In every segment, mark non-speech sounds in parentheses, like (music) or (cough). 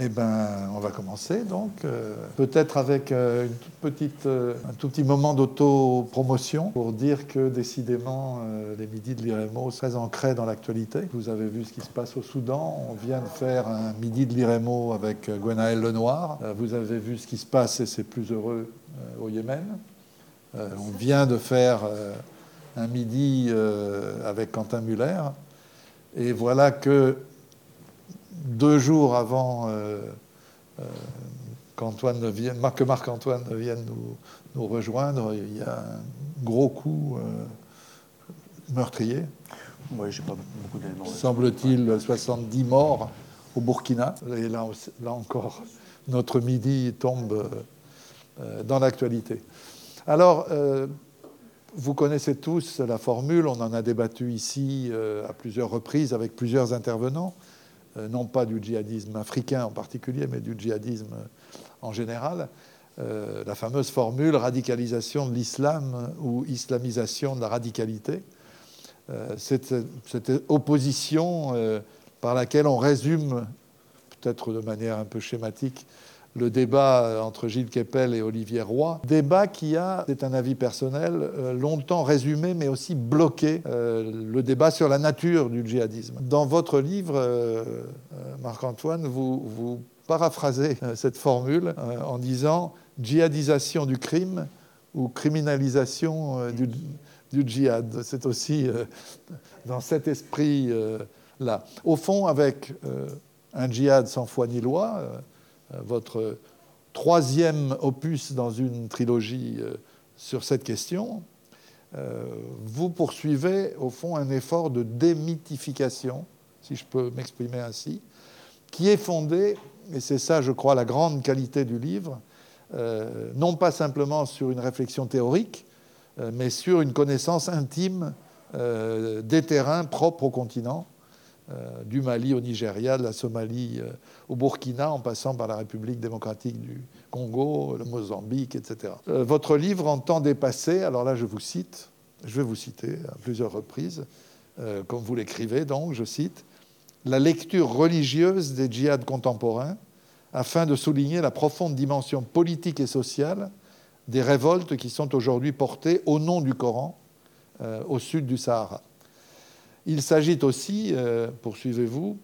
Eh ben, on va commencer donc, euh, peut-être avec euh, euh, un tout petit moment d'auto-promotion pour dire que décidément les midis de l'IREMO sont très ancrés dans l'actualité. Vous avez vu ce qui se passe au Soudan, on vient de faire un midi de l'IREMO avec Gwenaël Lenoir. vous avez vu ce qui se passe et c'est plus heureux au Yémen. on vient de faire un midi avec Quentin Muller. Et voilà que deux jours avant euh, euh, qu'Antoine vienne, que Marc-Antoine vienne nous, rejoindre, il y a un gros coup euh, meurtrier. Oui, j'ai pas beaucoup d'éléments. Semble-t-il 70 morts au Burkina. Et là, là encore, notre midi tombe dans l'actualité. Alors, vous connaissez tous la formule, on en a débattu ici à plusieurs reprises avec plusieurs intervenants. Euh, non pas du djihadisme africain en particulier, mais du djihadisme en général, euh, la fameuse formule radicalisation de l'islam ou islamisation de la radicalité. Euh, cette, opposition par laquelle on résume, peut-être de manière un peu schématique, le débat entre Gilles Kepel et Olivier Roy. Débat qui a, c'est un avis personnel, euh, longtemps résumé mais aussi bloqué euh, le débat sur la nature du djihadisme. Dans votre livre, euh, Marc-Antoine, vous, paraphrasez cette formule en disant djihadisation du crime ou criminalisation du, djihad. C'est aussi dans cet esprit-là. Au fond, avec un djihad sans foi ni loi, euh, votre troisième opus dans une trilogie euh, sur cette question, euh, vous poursuivez au fond un effort de démythification, si je peux m'exprimer ainsi, qui est fondé, et c'est ça je crois la grande qualité du livre, non pas simplement sur une réflexion théorique, mais sur une connaissance intime des terrains propres au continent, euh, du Mali au Nigeria, de la Somalie euh, au Burkina, en passant par la République démocratique du Congo, le Mozambique, etc. Euh, votre livre entend dépasser, alors là je vous cite, je vais vous citer à plusieurs reprises, comme vous l'écrivez donc, je cite, la lecture religieuse des djihad contemporains afin de souligner la profonde dimension politique et sociale des révoltes qui sont aujourd'hui portées au nom du Coran au sud du Sahara. Il s'agit aussi, euh, poursuivez-vous,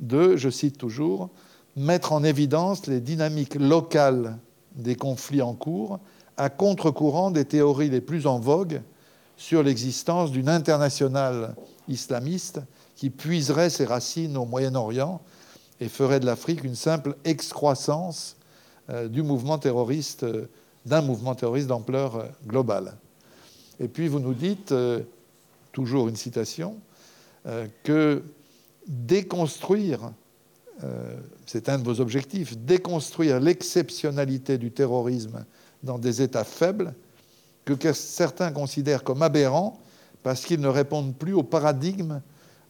de, je cite toujours, mettre en évidence les dynamiques locales des conflits en cours à contre-courant des théories les plus en vogue sur l'existence d'une internationale islamiste qui puiserait ses racines au Moyen-Orient et ferait de l'Afrique une simple excroissance euh, du mouvement terroriste, euh, d'un mouvement terroriste d'ampleur globale. Et puis vous nous dites, toujours une citation, que déconstruire, euh, c'est un de vos objectifs, déconstruire l'exceptionnalité du terrorisme dans des États faibles, que certains considèrent comme aberrants parce qu'ils ne répondent plus au paradigme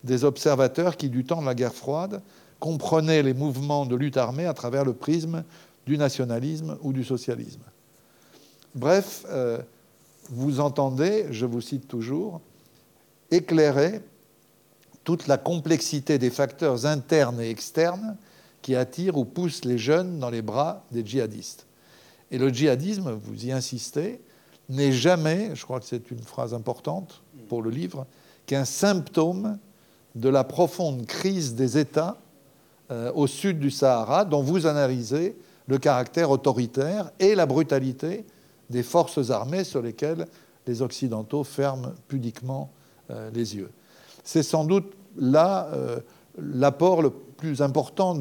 des observateurs qui, du temps de la guerre froide, comprenaient les mouvements de lutte armée à travers le prisme du nationalisme ou du socialisme. Bref, euh, vous entendez, je vous cite toujours, éclairer toute la complexité des facteurs internes et externes qui attirent ou poussent les jeunes dans les bras des djihadistes. Et le djihadisme, vous y insistez, n'est jamais, je crois que c'est une phrase importante pour le livre, qu'un symptôme de la profonde crise des États euh, au sud du Sahara, dont vous analysez le caractère autoritaire et la brutalité des forces armées sur lesquelles les Occidentaux ferment pudiquement euh, les yeux. C'est sans doute là euh, l'apport le plus important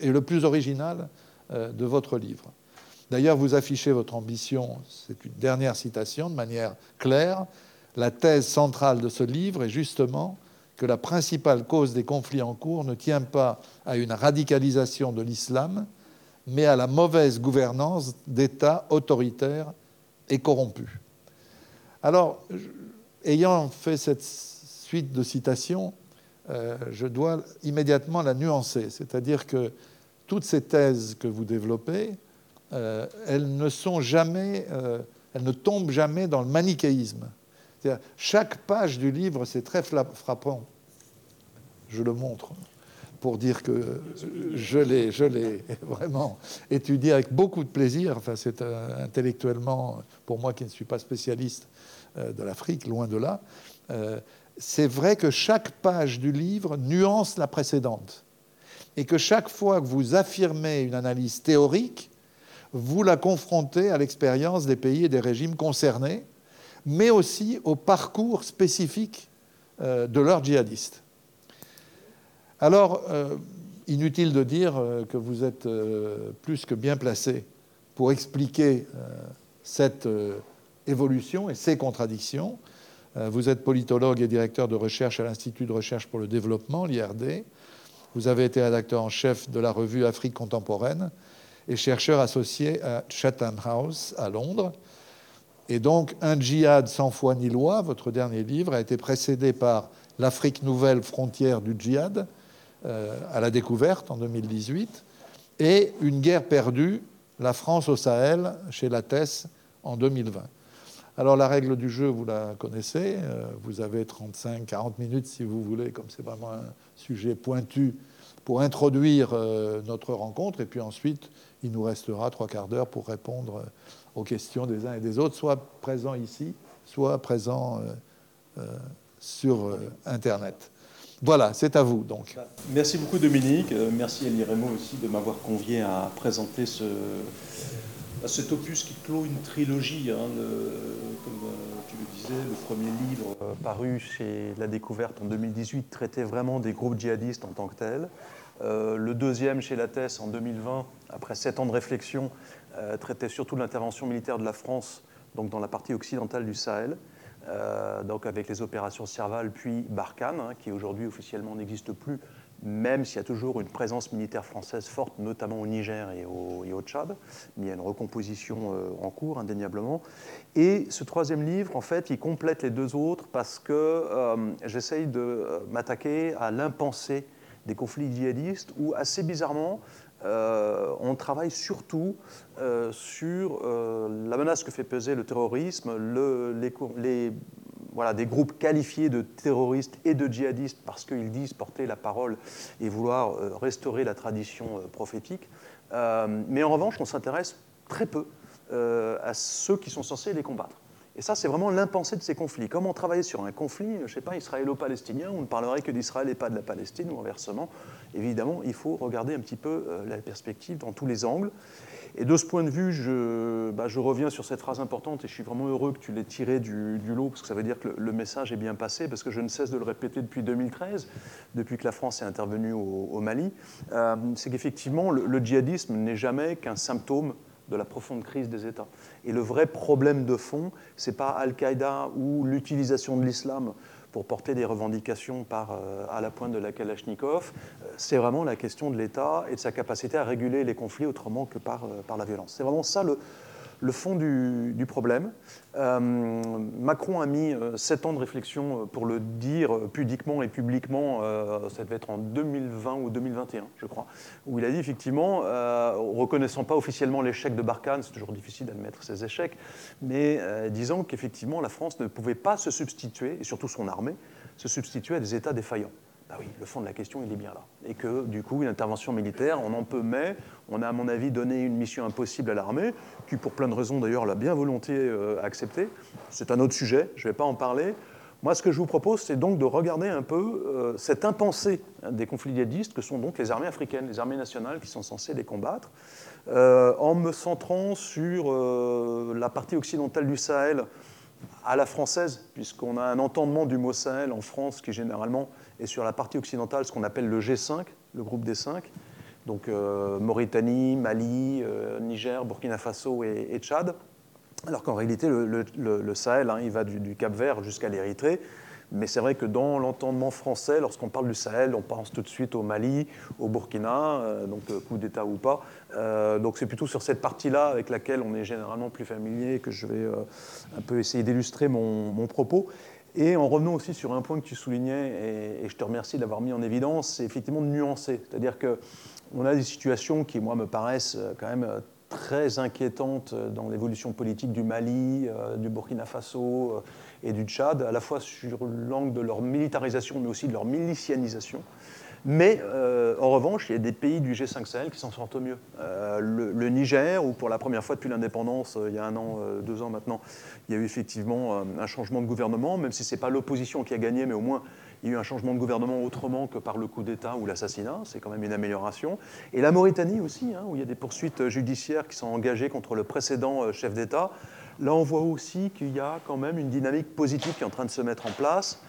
et le plus original euh, de votre livre. D'ailleurs, vous affichez votre ambition, c'est une dernière citation, de manière claire. La thèse centrale de ce livre est justement que la principale cause des conflits en cours ne tient pas à une radicalisation de l'islam, mais à la mauvaise gouvernance d'États autoritaires et corrompus. Alors, ayant fait cette suite de citations, euh, je dois immédiatement la nuancer. C'est-à-dire que toutes ces thèses que vous développez, euh, euh, elles ne tombent jamais dans le manichéisme. Chaque page du livre, c'est très frappant. Je le montre. pour dire que je l'ai, (laughs) vraiment étudié avec beaucoup de plaisir. Enfin, c'est intellectuellement, pour moi qui ne suis pas spécialiste de l'Afrique, loin de là. C'est vrai que chaque page du livre nuance la précédente. Et que chaque fois que vous affirmez une analyse théorique, vous la confrontez à l'expérience des pays et des régimes concernés, mais aussi au parcours spécifique de leurs djihadistes. Alors, euh, inutile de dire euh, que vous êtes euh, plus que bien placé pour expliquer cette évolution et ces contradictions. Vous êtes politologue et directeur de recherche à l'Institut de recherche pour le développement, l'IRD. Vous avez été rédacteur en chef de la revue Afrique contemporaine et chercheur associé à Chatham House à Londres. Et donc, Un djihad sans foi ni loi, votre dernier livre, a été précédé par L'Afrique nouvelle frontière du djihad, euh, à la découverte en 2018, et une guerre perdue, la France au Sahel, chez Lattès en 2020. Alors la règle du jeu, vous la connaissez, euh, vous avez 35-40 minutes si vous voulez, comme c'est vraiment un sujet pointu, pour introduire euh, notre rencontre, et puis ensuite, il nous restera trois quarts d'heure pour répondre aux questions des uns et des autres, soit présents ici, soit présents sur Internet. Voilà, c'est à vous donc. Merci beaucoup Dominique, euh, merci Elie Raymond aussi de m'avoir convié à présenter ce, cet opus qui clôt une trilogie. Hein, comme euh, tu le disais, le premier livre euh, paru chez La Découverte en 2018 traitait vraiment des groupes djihadistes en tant que tels. le deuxième chez La Thèse en 2020, après sept ans de réflexion, traitait surtout de l'intervention militaire de la France dans la partie occidentale du Sahel. Euh, avec les opérations Serval puis Barkhane, hein, qui aujourd'hui officiellement n'existe plus, même s'il y a toujours une présence militaire française forte, notamment au Niger et au, Tchad, mais il y a une recomposition euh, en cours, indéniablement. Et ce troisième livre, en fait, il complète les deux autres parce que euh, j'essaye de m'attaquer à l'impensé des conflits djihadistes, où assez bizarrement, euh, on travaille surtout euh, sur euh, la menace que fait peser le terrorisme, les, voilà, des groupes qualifiés de terroristes et de djihadistes parce qu'ils disent porter la parole et vouloir restaurer la tradition prophétique. mais en revanche, on s'intéresse très peu à ceux qui sont censés les combattre. Et ça, c'est vraiment l'impensé de ces conflits. Comment travailler sur un conflit, je ne sais pas, israélo-palestinien, on ne parlerait que d'Israël et pas de la Palestine, ou inversement évidemment, il faut regarder un petit peu euh, la perspective dans tous les angles. Et de ce point de vue, je, bah, je, reviens sur cette phrase importante et je suis vraiment heureux que tu l'aies tirée du, lot parce que ça veut dire que le, message est bien passé parce que je ne cesse de le répéter depuis 2013, depuis que la France est intervenue au, Mali. Euh, c'est qu'effectivement, le, djihadisme n'est jamais qu'un symptôme de la profonde crise des États. Et le vrai problème de fond, c'est pas Al-Qaïda ou l'utilisation de l'islam pour porter des revendications par, euh, à la pointe de la Kalachnikov, euh, c'est vraiment la question de l'État et de sa capacité à réguler les conflits autrement que par, euh, par la violence. C'est vraiment ça le, le fond du, problème. Euh, Macron a mis euh, sept ans de réflexion euh, pour le dire pudiquement et publiquement, ça devait être en 2020 ou 2021, je crois, où il a dit effectivement, reconnaissant pas officiellement l'échec de Barkhane, c'est toujours difficile d'admettre ces échecs, mais disant qu'effectivement la France ne pouvait pas se substituer, et surtout son armée, se substituer à des États défaillants. Bah oui, le fond de la question, il est bien là. Et que, du coup, une intervention militaire, on en peut, mais on a, à mon avis, donné une mission impossible à l'armée, qui, pour plein de raisons, d'ailleurs, l'a bien volontiers euh, acceptée. C'est un autre sujet, je ne vais pas en parler. Moi, ce que je vous propose, c'est donc de regarder un peu euh, cette impensée hein, des conflits djihadistes que sont donc les armées africaines, les armées nationales qui sont censées les combattre, euh, en me centrant sur la partie occidentale du Sahel à la française, puisqu'on a un entendement du mot Sahel en France qui généralement et sur la partie occidentale, ce qu'on appelle le G5, le groupe des cinq, donc euh, Mauritanie, Mali, euh, Niger, Burkina Faso et, Tchad. Alors qu'en réalité, le, Sahel, hein, il va du, Cap Vert jusqu'à l'Érythrée. Mais c'est vrai que dans l'entendement français, lorsqu'on parle du Sahel, on pense tout de suite au Mali, au Burkina, euh, donc coup d'État ou pas. donc c'est plutôt sur cette partie-là avec laquelle on est généralement plus familier que je vais un peu essayer d'illustrer mon, propos. Et en revenant aussi sur un point que tu soulignais, et, je te remercie d'avoir mis en évidence, c'est effectivement de nuancer. C'est-à-dire qu'on a des situations qui, moi, me paraissent euh, quand même euh, très inquiétantes euh, dans l'évolution politique du Mali, du Burkina Faso et du Tchad, à la fois sur l'angle de leur militarisation, mais aussi de leur milicianisation. Mais en revanche, il y a des pays du G5 Sahel qui s'en sortent mieux. Le, Niger, où pour la première fois depuis l'indépendance, il y a un an, deux ans maintenant, il y a eu effectivement un changement de gouvernement, même si ce n'est pas l'opposition qui a gagné, mais au moins il y a eu un changement de gouvernement autrement que par le coup d'État ou l'assassinat, c'est quand même une amélioration. Et la Mauritanie aussi, hein, où il y a des poursuites judiciaires qui sont engagées contre le précédent euh, chef d'État. Là, on voit aussi qu'il y a quand même une dynamique positive qui est en train de se mettre en place,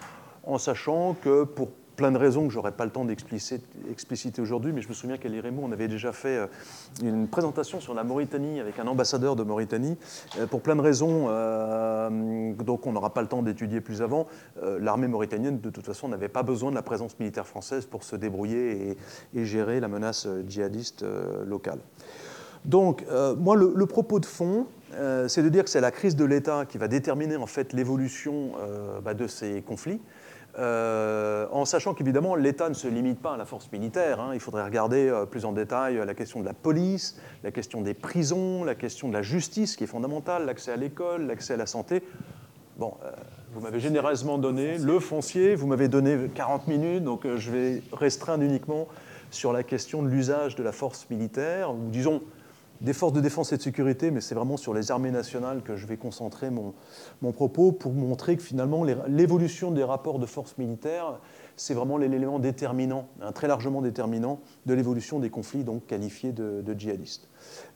en sachant que pour plein de raisons que je n'aurai pas le temps d'expliciter aujourd'hui, mais je me souviens qu'Elie Raymond, on avait déjà fait euh, une présentation sur la Mauritanie avec un ambassadeur de Mauritanie. Euh, pour plein de raisons, euh, donc on n'aura pas le temps d'étudier plus avant, l'armée mauritanienne, de toute façon, n'avait pas besoin de la présence militaire française pour se débrouiller et, gérer la menace djihadiste locale. Donc, moi, le, propos de fond, c'est de dire que c'est la crise de l'État qui va déterminer en fait l'évolution bah, de ces conflits. Euh, en sachant qu'évidemment l'État ne se limite pas à la force militaire. Hein. Il faudrait regarder euh, plus en détail euh, la question de la police, la question des prisons, la question de la justice qui est fondamentale, l'accès à l'école, l'accès à la santé. Bon, vous m'avez généreusement donné le foncier, vous m'avez donné 40 minutes, donc je vais restreindre uniquement sur la question de l'usage de la force militaire, ou disons des forces de défense et de sécurité, mais c'est vraiment sur les armées nationales que je vais concentrer mon, mon propos pour montrer que finalement l'évolution des rapports de forces militaires, c'est vraiment l'élément déterminant, un très largement déterminant de l'évolution des conflits donc qualifiés de, djihadistes.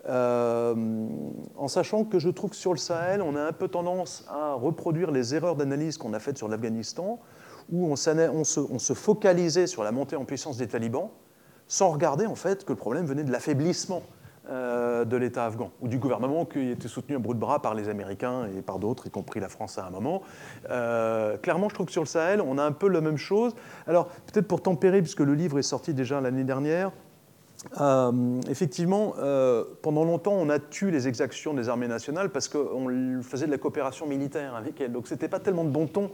Euh, en sachant que je trouve que sur le Sahel, on a un peu tendance à reproduire les erreurs d'analyse qu'on a faites sur l'Afghanistan, où on, se, on se focalisait sur la montée en puissance des talibans, sans regarder en fait que le problème venait de l'affaiblissement de l'État afghan, ou du gouvernement qui était soutenu à bout de bras par les Américains et par d'autres, y compris la France à un moment. Euh, clairement, je trouve que sur le Sahel, on a un peu la même chose. Alors, peut-être pour tempérer, puisque le livre est sorti déjà l'année dernière, euh, effectivement, pendant longtemps, on a tué les exactions des armées nationales parce qu'on faisait de la coopération militaire avec elles. Donc, ce n'était pas tellement de bon ton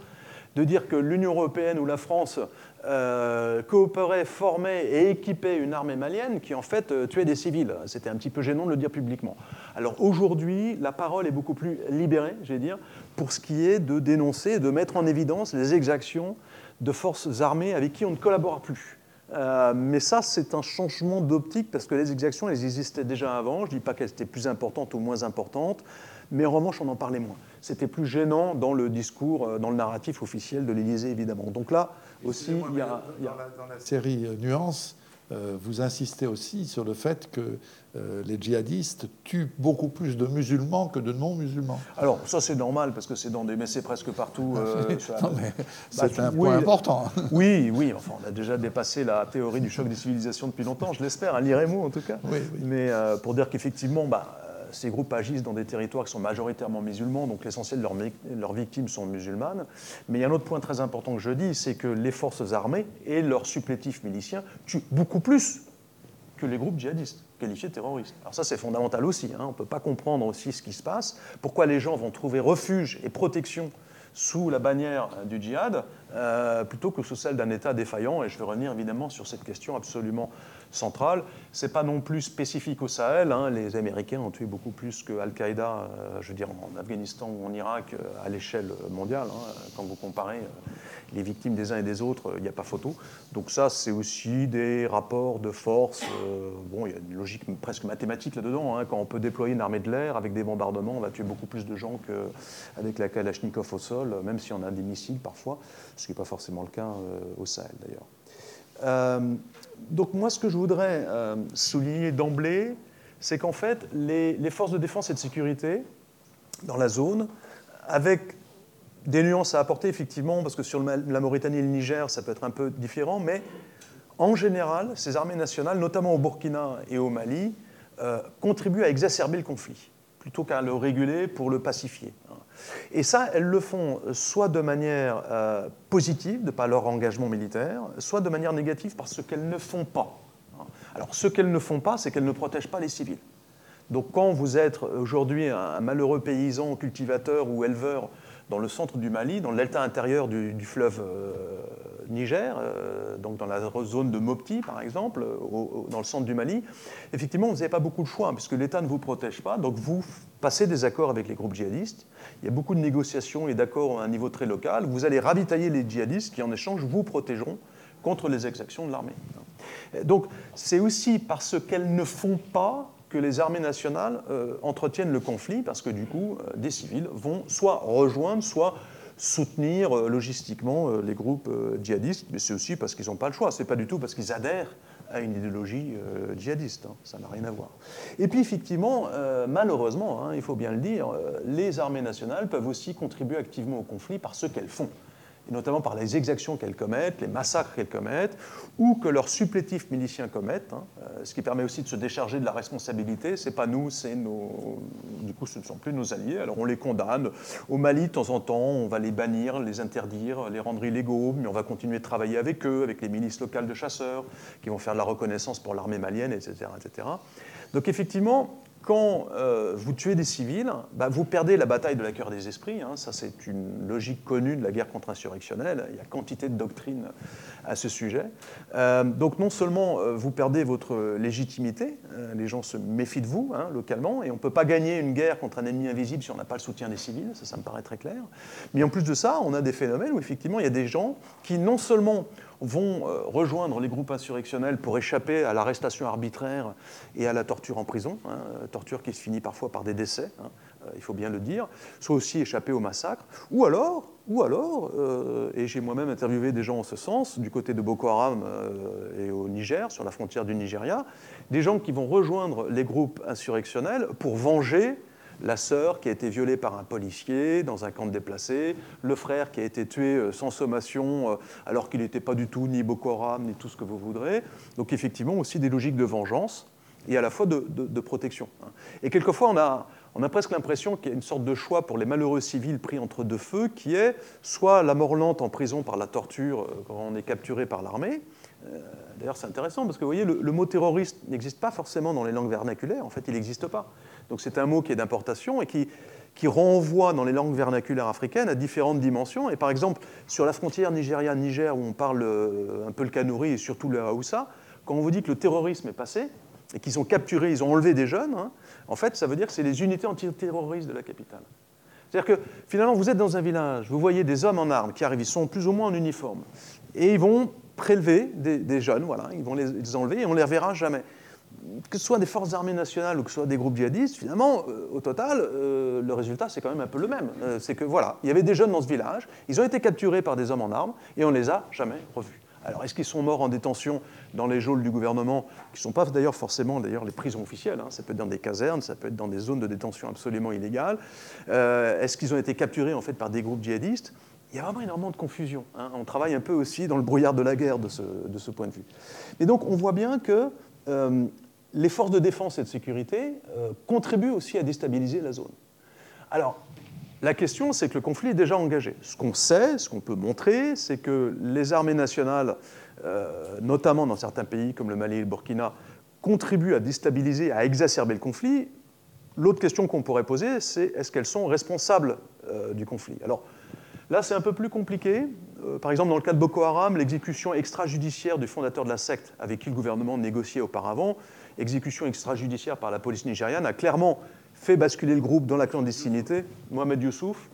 de dire que l'Union européenne ou la France euh, coopérait, formait et équipait une armée malienne qui en fait euh, tuait des civils. C'était un petit peu gênant de le dire publiquement. Alors aujourd'hui, la parole est beaucoup plus libérée, j'ai dire, pour ce qui est de dénoncer, de mettre en évidence les exactions de forces armées avec qui on ne collabore plus. Euh, mais ça, c'est un changement d'optique parce que les exactions, elles existaient déjà avant. Je ne dis pas qu'elles étaient plus importantes ou moins importantes mais en revanche, on en parlait moins. C'était plus gênant dans le discours, euh, dans le narratif officiel de l'Élysée, évidemment. Donc là aussi, il y a. Dans, la, série euh, Nuance, euh, vous insistez aussi sur le fait que les djihadistes tuent beaucoup plus de musulmans que de non-musulmans. Alors ça c'est normal parce que c'est dans des mais c'est presque partout. c'est un point important. oui, oui. Enfin, on a déjà dépassé la théorie du choc des civilisations depuis longtemps, je l'espère, à l'IREMO en tout cas. Oui, Mais pour dire qu'effectivement, bah, ces groupes agissent dans des territoires qui sont majoritairement musulmans, donc l'essentiel de leurs, victimes sont musulmanes. Mais il y a un autre point très important que je dis, c'est que les forces armées et leurs supplétifs miliciens tuent beaucoup plus que les groupes djihadistes qualifiés terroristes. Alors ça, c'est fondamental aussi. Hein. On ne peut pas comprendre aussi ce qui se passe. Pourquoi les gens vont trouver refuge et protection sous la bannière du djihad euh, plutôt que sous celle d'un État défaillant? Et je vais revenir évidemment sur cette question absolument centrale. Ce n'est pas non plus spécifique au Sahel. Hein. Les Américains ont tué beaucoup plus que Al-Qaïda, euh, je veux dire, en Afghanistan ou en Irak, euh, à l'échelle mondiale. Hein. Quand vous comparez les victimes des uns et des autres, il n'y a pas photo. Donc ça, c'est aussi des rapports de force. bon, il y a une logique presque mathématique là-dedans. Hein. Quand on peut déployer une armée de l'air avec des bombardements, on va tuer beaucoup plus de gens qu'avec la Kalachnikov au sol, même si on a des missiles parfois ce qui n'est pas forcément le cas euh, au Sahel d'ailleurs. Euh, donc moi, ce que je voudrais euh, souligner d'emblée, c'est qu'en fait, les, forces de défense et de sécurité dans la zone, avec des nuances à apporter, effectivement, parce que sur la Mauritanie et le Niger, ça peut être un peu différent, mais en général, ces armées nationales, notamment au Burkina et au Mali, contribuent à exacerber le conflit, plutôt qu'à le réguler pour le pacifier. Et ça, elles le font soit de manière euh, positive, de par leur engagement militaire, soit de manière négative parce qu'elles ne font pas. Alors, ce qu'elles ne font pas, c'est qu'elles ne protègent pas les civils. Donc, quand vous êtes aujourd'hui un malheureux paysan, cultivateur ou éleveur dans le centre du Mali, dans le delta intérieur du, fleuve euh, Niger, euh, donc dans la zone de Mopti par exemple, dans le centre du Mali, effectivement, vous n'avez pas beaucoup de choix, hein, puisque l'État ne vous protège pas, donc vous passez des accords avec les groupes djihadistes, il y a beaucoup de négociations et d'accords à un niveau très local, vous allez ravitailler les djihadistes qui en échange vous protégeront contre les exactions de l'armée. Donc c'est aussi parce qu'elles ne font pas que les armées nationales euh, entretiennent le conflit, parce que du coup, euh, des civils vont soit rejoindre, soit soutenir euh, logistiquement les groupes djihadistes, mais c'est aussi parce qu'ils n'ont pas le choix, c'est pas du tout parce qu'ils adhèrent à une idéologie djihadiste, hein. ça n'a rien à voir. Et puis effectivement, malheureusement, hein, il faut bien le dire, les armées nationales peuvent aussi contribuer activement au conflit par ce qu'elles font et notamment par les exactions qu'elles commettent, les massacres qu'elles commettent, ou que leurs supplétifs miliciens commettent, hein, euh, ce qui permet aussi de se décharger de la responsabilité. C'est pas nous, c'est nos. Du coup, ce ne sont plus nos alliés. Alors on les condamne. Au Mali, de temps en temps, on va les bannir, les interdire, les rendre illégaux, mais on va continuer de travailler avec eux, avec les milices locales de chasseurs, qui vont faire de la reconnaissance pour l'armée malienne, etc., etc. Donc effectivement, quand euh, vous tuez des civils, bah, vous perdez la bataille de la cœur des esprits. Hein. Ça, c'est une logique connue de la guerre contre-insurrectionnelle. Il y a quantité de doctrines à ce sujet. Euh, donc, non seulement euh, vous perdez votre légitimité, les gens se méfient de vous hein, localement, et on ne peut pas gagner une guerre contre un ennemi invisible si on n'a pas le soutien des civils. Ça, ça me paraît très clair. Mais en plus de ça, on a des phénomènes où effectivement, il y a des gens qui non seulement vont euh, rejoindre les groupes insurrectionnels pour échapper à l'arrestation arbitraire et à la torture en prison, hein, torture qui se finit parfois par des décès, hein, euh, il faut bien le dire, soit aussi échapper au massacre, ou alors, ou alors euh, et j'ai moi-même interviewé des gens en ce sens, du côté de Boko Haram et au Niger, sur la frontière du Nigeria, des gens qui vont rejoindre les groupes insurrectionnels pour venger la sœur qui a été violée par un policier dans un camp de déplacés, le frère qui a été tué euh, sans sommation euh, alors qu'il n'était pas du tout ni Boko Haram ni tout ce que vous voudrez. Donc effectivement aussi des logiques de vengeance et à la fois de, protection. Hein. Et quelquefois on a, on a presque l'impression qu'il y a une sorte de choix pour les malheureux civils pris entre deux feux qui est soit la mort lente en prison par la torture euh, quand on est capturé par l'armée, D'ailleurs, c'est intéressant parce que vous voyez, le, le mot terroriste n'existe pas forcément dans les langues vernaculaires. En fait, il n'existe pas. Donc c'est un mot qui est d'importation et qui, renvoie dans les langues vernaculaires africaines à différentes dimensions. Et par exemple, sur la frontière Nigeria-Niger, où on parle euh, un peu le kanouri et surtout le haoussa, quand on vous dit que le terrorisme est passé et qu'ils ont capturé, ils ont enlevé des jeunes, hein, en fait, ça veut dire que c'est les unités antiterroristes de la capitale. C'est-à-dire que finalement, vous êtes dans un village, vous voyez des hommes en armes qui arrivent, ils sont plus ou moins en uniforme, et ils vont prélever des, jeunes, voilà, ils vont les, les enlever et on ne les reverra jamais que ce soit des forces armées nationales ou que ce soit des groupes djihadistes, finalement, euh, au total, euh, le résultat, c'est quand même un peu le même. Euh, c'est que, voilà, il y avait des jeunes dans ce village, ils ont été capturés par des hommes en armes, et on ne les a jamais revus. Alors, est-ce qu'ils sont morts en détention dans les geôles du gouvernement, qui ne sont pas d'ailleurs forcément d'ailleurs les prisons officielles, hein, ça peut être dans des casernes, ça peut être dans des zones de détention absolument illégales Est-ce qu'ils ont été capturés en fait par des groupes djihadistes? Il y a vraiment énormément de confusion. Hein. On travaille un peu aussi dans le brouillard de la guerre de ce, de ce point de vue. Et donc on voit bien que les forces de défense et de sécurité euh, contribuent aussi à déstabiliser la zone. Alors, la question, c'est que le conflit est déjà engagé. Ce qu'on sait, ce qu'on peut montrer, c'est que les armées nationales, euh, notamment dans certains pays comme le Mali et le Burkina, contribuent à déstabiliser, à exacerber le conflit. L'autre question qu'on pourrait poser, c'est est-ce qu'elles sont responsables euh, du conflit? Alors, Là, c'est un peu plus compliqué. par exemple, dans le cas de Boko Haram, l'exécution extrajudiciaire du fondateur de la secte avec qui le gouvernement négociait auparavant exécution extrajudiciaire par la police nigériane, a clairement fait basculer le groupe dans la clandestinité. Mohamed Youssouf,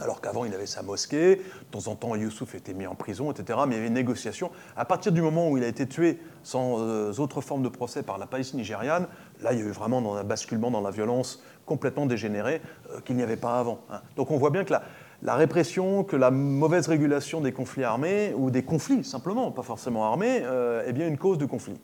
alors qu'avant il avait sa mosquée, de temps en temps Youssouf était mis en prison, etc. Mais il y avait une négociation. À partir du moment où il a été tué sans euh, autre forme de procès par la police nigériane, là il y a eu vraiment un basculement dans la violence complètement dégénérée euh, qu'il n'y avait pas avant. Hein. Donc on voit bien que la, répression, que la mauvaise régulation des conflits armés, ou des conflits simplement, pas forcément armés, euh, est bien une cause de conflit.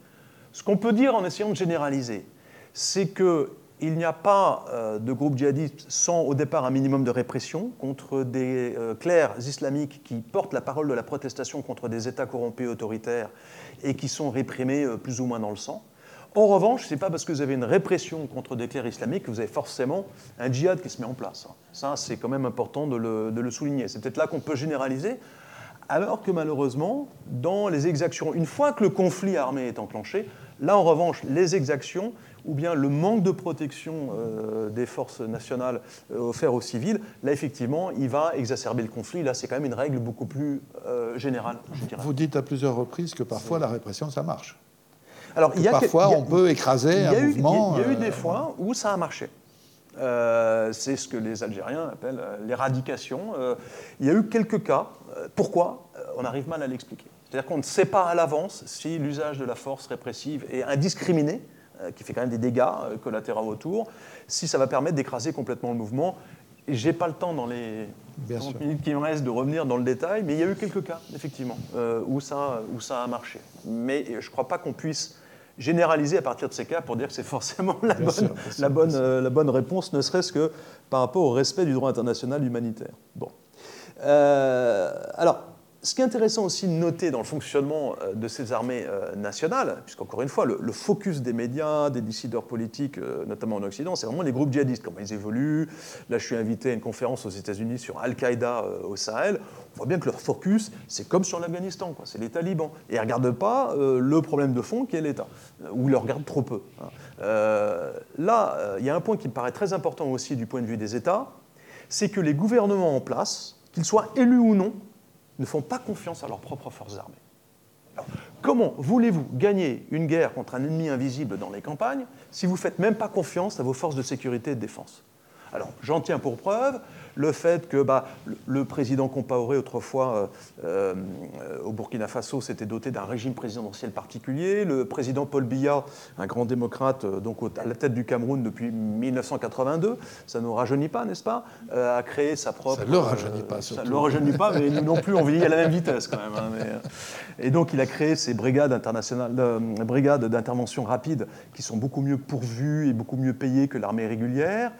Ce qu'on peut dire en essayant de généraliser, c'est qu'il n'y a pas euh, de groupe djihadiste sans au départ un minimum de répression contre des euh, clercs islamiques qui portent la parole de la protestation contre des États corrompus autoritaires et qui sont réprimés euh, plus ou moins dans le sang. En revanche, ce n'est pas parce que vous avez une répression contre des clercs islamiques que vous avez forcément un djihad qui se met en place. Ça, c'est quand même important de le souligner. C'est peut-être là qu'on peut généraliser, alors que malheureusement, dans les exactions, une fois que le conflit armé est enclenché, Là, en revanche, les exactions ou bien le manque de protection euh, des forces nationales euh, offertes aux civils, là, effectivement, il va exacerber le conflit. Là, c'est quand même une règle beaucoup plus euh, générale, Vous dites à plusieurs reprises que parfois la répression, ça marche. Alors, il y a parfois, on peut écraser un mouvement. Il y, a eu des fois où ça a marché. c'est ce que les Algériens appellent l'éradication. il y a eu quelques cas. pourquoi? On arrive mal à l'expliquer. C'est-à-dire qu'on ne sait pas à l'avance si l'usage de la force répressive est indiscriminé, qui fait quand même des dégâts collatéraux autour, si ça va permettre d'écraser complètement le mouvement. J'ai pas le temps dans les 30 minutes qui me restent de revenir dans le détail, mais il y a eu quelques cas, effectivement, où, ça, où ça a marché. Mais je ne crois pas qu'on puisse généraliser à partir de ces cas pour dire que c'est (laughs) forcément la, bonne, la, bonne, euh, la bonne réponse, ne serait-ce que par rapport au respect du droit international humanitaire. Bon. Euh, alors, ce qui est intéressant aussi de noter dans le fonctionnement euh, de ces armées euh, nationales, puisqu'encore une fois, le, focus des médias, des décideurs politiques, euh, notamment en Occident, c'est vraiment les groupes djihadistes, comment ils évoluent. Là, je suis invité à une conférence aux États-Unis sur Al-Qaïda au Sahel. On voit bien que leur focus, c'est comme sur l'Afghanistan, c'est les talibans. Et ils ne regardent pas le problème de fond qui est l'État, ou ils le regardent trop peu. Hein. là, il y a un point qui me paraît très important aussi du point de vue des États, c'est que les gouvernements en place, qu'ils soient élus ou non, ne font pas confiance à leurs propres forces armées. Comment voulez-vous gagner une guerre contre un ennemi invisible dans les campagnes si vous ne faites même pas confiance à vos forces de sécurité et de défense? Alors, j'en tiens pour preuve le fait que bah, le président Compaoré, autrefois euh, euh, au Burkina Faso, s'était doté d'un régime présidentiel particulier. Le président Paul Biya, un grand démocrate, euh, donc à la tête du Cameroun depuis 1982, ça ne nous rajeunit pas, n'est-ce pas, a créé sa propre. Ça ne le rajeunit pas, surtout. Ça ne le rajeunit pas, mais nous non plus, on vieillit à la même vitesse quand même. Hein, et donc, il a créé ces brigades internationales, brigades d'intervention rapide qui sont beaucoup mieux pourvues et beaucoup mieux payées que l'armée régulière.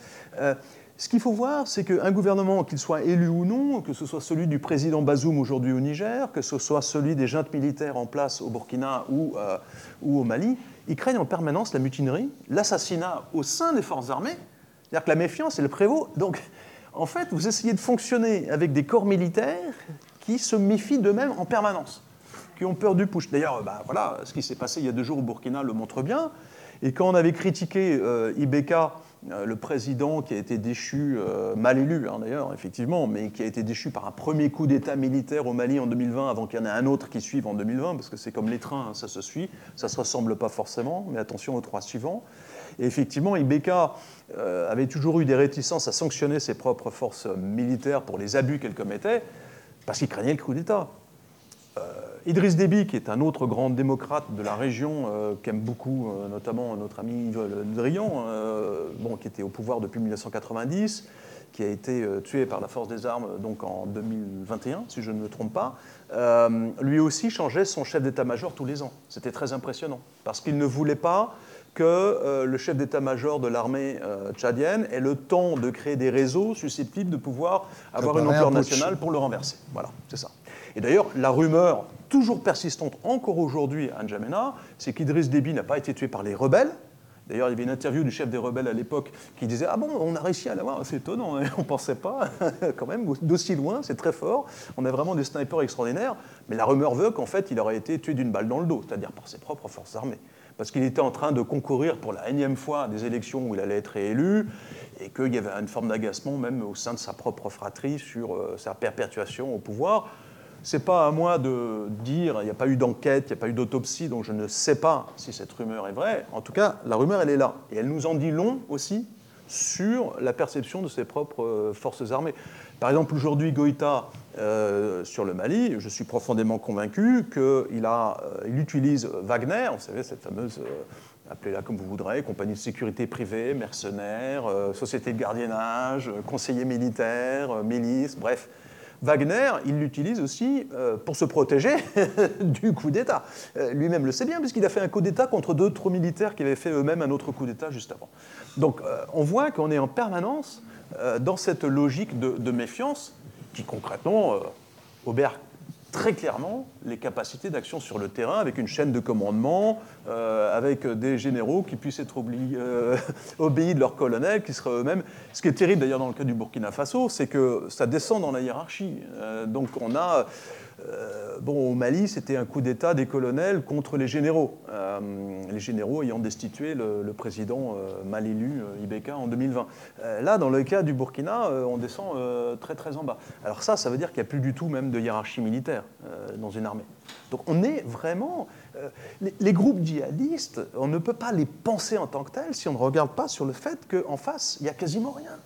Ce qu'il faut voir, c'est qu'un gouvernement, qu'il soit élu ou non, que ce soit celui du président Bazoum aujourd'hui au Niger, que ce soit celui des juntes militaires en place au Burkina ou, euh, ou au Mali, ils craignent en permanence la mutinerie, l'assassinat au sein des forces armées. C'est-à-dire que la méfiance, le prévaut. Donc, en fait, vous essayez de fonctionner avec des corps militaires qui se méfient d'eux-mêmes en permanence, qui ont peur du push. D'ailleurs, bah, voilà, ce qui s'est passé il y a deux jours au Burkina le montre bien. Et quand on avait critiqué euh, Ibeka le président qui a été déchu, euh, mal élu hein, d'ailleurs, effectivement, mais qui a été déchu par un premier coup d'État militaire au Mali en 2020 avant qu'il y en ait un autre qui suive en 2020, parce que c'est comme les trains, hein, ça se suit, ça ne se ressemble pas forcément, mais attention aux trois suivants. Et effectivement, Ibeka euh, avait toujours eu des réticences à sanctionner ses propres forces militaires pour les abus qu'elles commettaient, parce qu'il craignait le coup d'État. Idriss Déby, qui est un autre grand démocrate de la région, euh, qu'aime beaucoup euh, notamment notre ami Yves Le Drian, euh, bon, qui était au pouvoir depuis 1990, qui a été tué par la force des armes donc en 2021, si je ne me trompe pas, lui aussi changeait son chef d'état-major tous les ans. C'était très impressionnant, parce qu'il ne voulait pas que le chef d'état-major de l'armée tchadienne ait le temps de créer des réseaux susceptibles de pouvoir avoir une ampleur nationale pour le renverser. Voilà, c'est ça. Et d'ailleurs, la rumeur toujours persistante encore aujourd'hui à N'Djamena, c'est qu'Idriss Déby n'a pas été tué par les rebelles. D'ailleurs, il y avait une interview du chef des rebelles à l'époque qui disait Ah bon, on a réussi à l'avoir, c'est étonnant, hein, on ne pensait pas, (laughs) quand même, d'aussi loin, c'est très fort. On a vraiment des snipers extraordinaires. Mais la rumeur veut qu'en fait, il aurait été tué d'une balle dans le dos, c'est-à-dire par ses propres forces armées. Parce qu'il était en train de concourir pour la énième fois à des élections où il allait être réélu, et qu'il y avait une forme d'agacement même au sein de sa propre fratrie sur euh, sa perpétuation au pouvoir n'est pas à moi de dire, il n'y a pas eu d'enquête, il n'y a pas eu d'autopsie, donc je ne sais pas si cette rumeur est vraie. En tout cas, la rumeur, elle est là. Et elle nous en dit long aussi sur la perception de ses propres euh, forces armées. Par exemple, aujourd'hui, Goïta, euh, sur le Mali, je suis profondément convaincu qu'il euh, il utilise Wagner, vous savez, cette fameuse, appelez-la comme vous voudrez, compagnie de sécurité privée, mercenaires, société de gardiennage, conseiller militaire, milice, bref, Wagner, il l'utilise aussi euh, pour se protéger (laughs) du coup d'État. Euh, lui-même le sait bien, puisqu'il a fait un coup d'État contre d'autres militaires qui avaient fait eux-mêmes un autre coup d'État juste avant. Donc euh, on voit qu'on est en permanence dans cette logique de, méfiance qui concrètement obère très clairement les capacités d'action sur le terrain avec une chaîne de commandement, euh, avec des généraux qui puissent être euh, (laughs) obéis de leurs colonels, qui seraient eux-mêmes. Ce qui est terrible d'ailleurs dans le cas du Burkina Faso, c'est que ça descend dans la hiérarchie. Euh, donc on a euh, bon, au Mali, c'était un coup d'État des colonels contre les généraux, euh, les généraux ayant destitué le, président euh, mal élu, Ibeka, en 2020. là, dans le cas du Burkina, on descend très très en bas. Alors ça, ça veut dire qu'il n'y a plus du tout même de hiérarchie militaire dans une armée. Donc on est vraiment... Les, groupes djihadistes, on ne peut pas les penser en tant que tels si on ne regarde pas sur le fait qu'en face, il n'y a quasiment rien.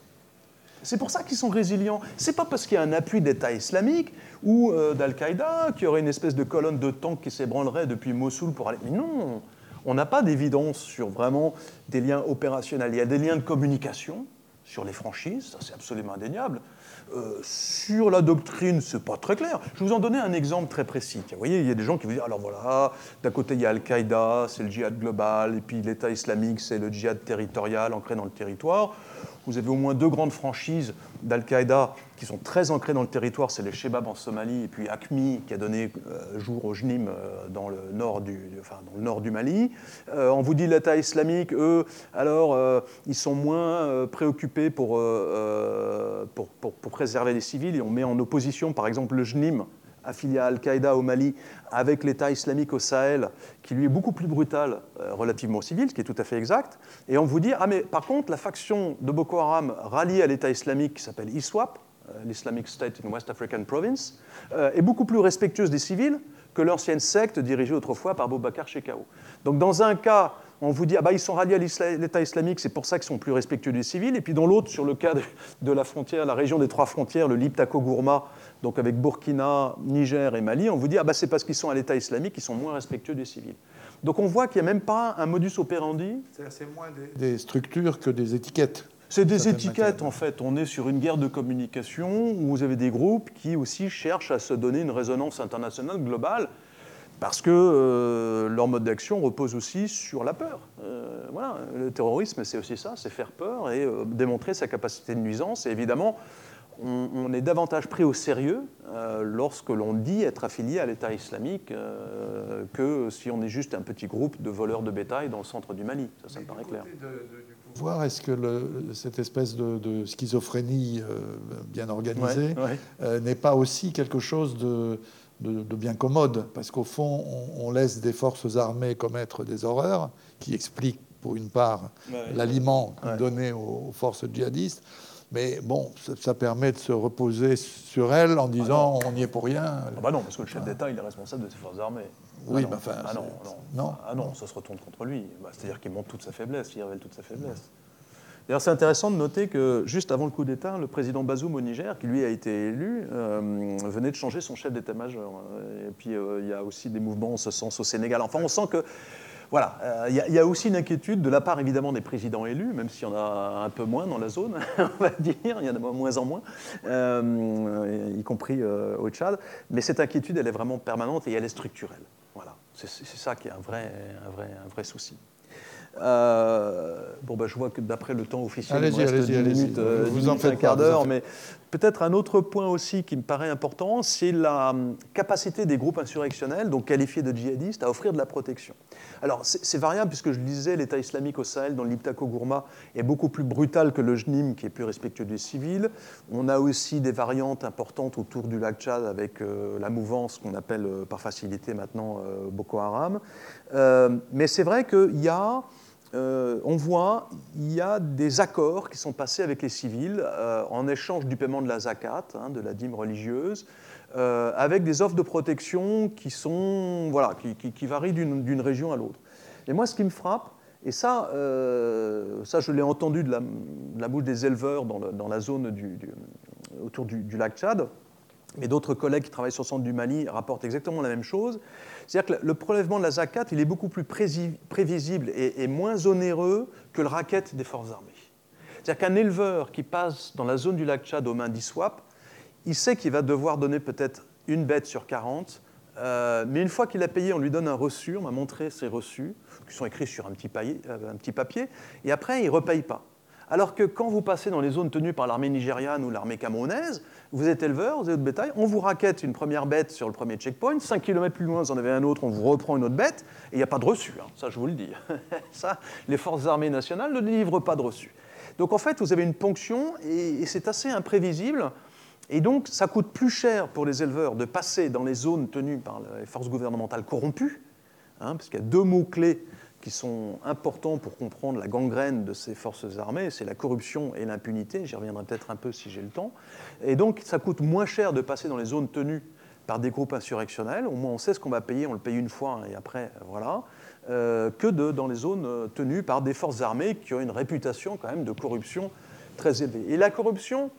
C'est pour ça qu'ils sont résilients. C'est pas parce qu'il y a un appui d'État islamique ou euh, d'Al-Qaïda qui aurait une espèce de colonne de tanks qui s'ébranlerait depuis Mossoul pour aller. Mais non, on n'a pas d'évidence sur vraiment des liens opérationnels. Il y a des liens de communication sur les franchises, ça c'est absolument indéniable. Euh, sur la doctrine, c'est pas très clair. Je vais vous en donner un exemple très précis. Vous voyez, il y a des gens qui vous disent alors voilà, d'un côté il y a Al-Qaïda, c'est le djihad global, et puis l'État islamique, c'est le djihad territorial ancré dans le territoire. Vous avez au moins deux grandes franchises d'Al-Qaïda qui sont très ancrées dans le territoire, c'est les Shebab en Somalie et puis ACMI qui a donné euh, jour au JNIM euh, dans, le nord du, enfin, dans le nord du Mali. Euh, on vous dit l'État islamique, eux, alors ils sont moins préoccupés pour, pour, pour, pour, préserver les civils et on met en opposition par exemple le JNIM affilié à Al-Qaïda au Mali, avec l'État islamique au Sahel, qui lui est beaucoup plus brutal euh, relativement au civil, ce qui est tout à fait exact. Et on vous dit, ah mais par contre, la faction de Boko Haram ralliée à l'État islamique, qui s'appelle ISWAP, euh, l'Islamic State in West African Province, euh, est beaucoup plus respectueuse des civils que l'ancienne secte dirigée autrefois par Boubacar Shekau. Donc dans un cas, on vous dit, ah bah, ils sont ralliés à l'État islamique, c'est pour ça qu'ils sont plus respectueux des civils. Et puis dans l'autre, sur le cas de, la frontière, la région des trois frontières, le Liptako-Gourma, donc avec Burkina, Niger et Mali, on vous dit, ah bah, c'est parce qu'ils sont à l'État islamique qu'ils sont moins respectueux des civils. Donc on voit qu'il n'y a même pas un modus operandi. C'est moins des, structures que des étiquettes. C'est des étiquettes en fait. On est sur une guerre de communication où vous avez des groupes qui aussi cherchent à se donner une résonance internationale globale parce que euh, leur mode d'action repose aussi sur la peur. Euh, voilà, le terrorisme, c'est aussi ça, c'est faire peur et euh, démontrer sa capacité de nuisance. Et évidemment, on, est davantage pris au sérieux lorsque l'on dit être affilié à l'État islamique que si on est juste un petit groupe de voleurs de bétail dans le centre du Mali. Ça, ça me paraît clair. Voir, est-ce que cette espèce de, schizophrénie bien organisée n'est pas aussi quelque chose de de, bien commode, parce qu'au fond, on, laisse des forces armées commettre des horreurs qui expliquent, pour une part, l'aliment donné aux, forces djihadistes. Mais bon, ça, permet de se reposer sur elles en disant ah on n'y est pour rien. Ah bah non, parce que le chef d'État, il est responsable de ses forces armées. Oui, mais enfin. Ah non, non. Ah non, ça se retourne contre lui. Bah, c'est-à-dire qu'il montre toute sa faiblesse, il révèle toute sa faiblesse. D'ailleurs, c'est intéressant de noter que juste avant le coup d'État, le président Bazoum au Niger, qui lui a été élu, euh, venait de changer son chef d'état-major. Et puis, euh, il y a aussi des mouvements en ce sens au Sénégal. Enfin, on sent que voilà, euh, il y, a aussi une inquiétude de la part évidemment des présidents élus, même s'il y en a un peu moins dans la zone, (laughs) on va dire, il y en a moins en moins, y compris au Tchad. Mais cette inquiétude, elle est vraiment permanente et elle est structurelle. Voilà, c'est ça qui est un vrai, un vrai, un vrai souci. Euh, bon, bah, je vois que d'après le temps officiel, il reste 10 minutes, euh, vous en faites un quart d'heure, mais peut-être un autre point aussi qui me paraît important, c'est la hum, capacité des groupes insurrectionnels, donc qualifiés de djihadistes, à offrir de la protection. Alors, c'est variable, puisque je le disais, l'État islamique au Sahel, dans l'Iptako Gourma, est beaucoup plus brutal que le JNIM, qui est plus respectueux des civils. On a aussi des variantes importantes autour du lac Tchad, avec euh, la mouvance qu'on appelle par facilité maintenant Boko Haram. mais c'est vrai qu'il y a euh, on voit il y a des accords qui sont passés avec les civils euh, en échange du paiement de la zakat, hein, de la dîme religieuse, euh, avec des offres de protection qui, sont, voilà, qui, varient d'une région à l'autre. Et moi, ce qui me frappe, et ça, ça je l'ai entendu de la, bouche des éleveurs dans, la zone autour du, du lac Tchad, mais d'autres collègues qui travaillent sur le centre du Mali rapportent exactement la même chose. C'est-à-dire que le prélèvement de la zakat, il est beaucoup plus prévisible et, moins onéreux que le racket des forces armées. C'est-à-dire qu'un éleveur qui passe dans la zone du lac Tchad aux mains d'ISWAP, il sait qu'il va devoir donner peut-être une bête sur 40, euh, mais une fois qu'il a payé, on lui donne un reçu, on m'a montré ces reçus, qui sont écrits sur un petit, euh, un petit papier, et après, il ne repaye pas. Alors que quand vous passez dans les zones tenues par l'armée nigériane ou l'armée camerounaise, vous êtes éleveur, vous avez de bétail, on vous raquette une première bête sur le premier checkpoint, 5 km plus loin, vous en avez un autre, on vous reprend une autre bête, et il n'y a pas de reçu, hein. ça je vous le dis. (laughs) ça, les forces armées nationales ne livrent pas de reçu. Donc en fait, vous avez une ponction, et, c'est assez imprévisible, et donc ça coûte plus cher pour les éleveurs de passer dans les zones tenues par les forces gouvernementales corrompues, hein, parce qu'il y a deux mots-clés qui sont importants pour comprendre la gangrène de ces forces armées, c'est la corruption et l'impunité, j'y reviendrai peut-être un peu si j'ai le temps. Et donc ça coûte moins cher de passer dans les zones tenues par des groupes insurrectionnels, au moins on sait ce qu'on va payer, on le paye une fois et après, voilà, euh, que de, dans les zones tenues par des forces armées qui ont une réputation quand même de corruption très élevé. Et la corruption,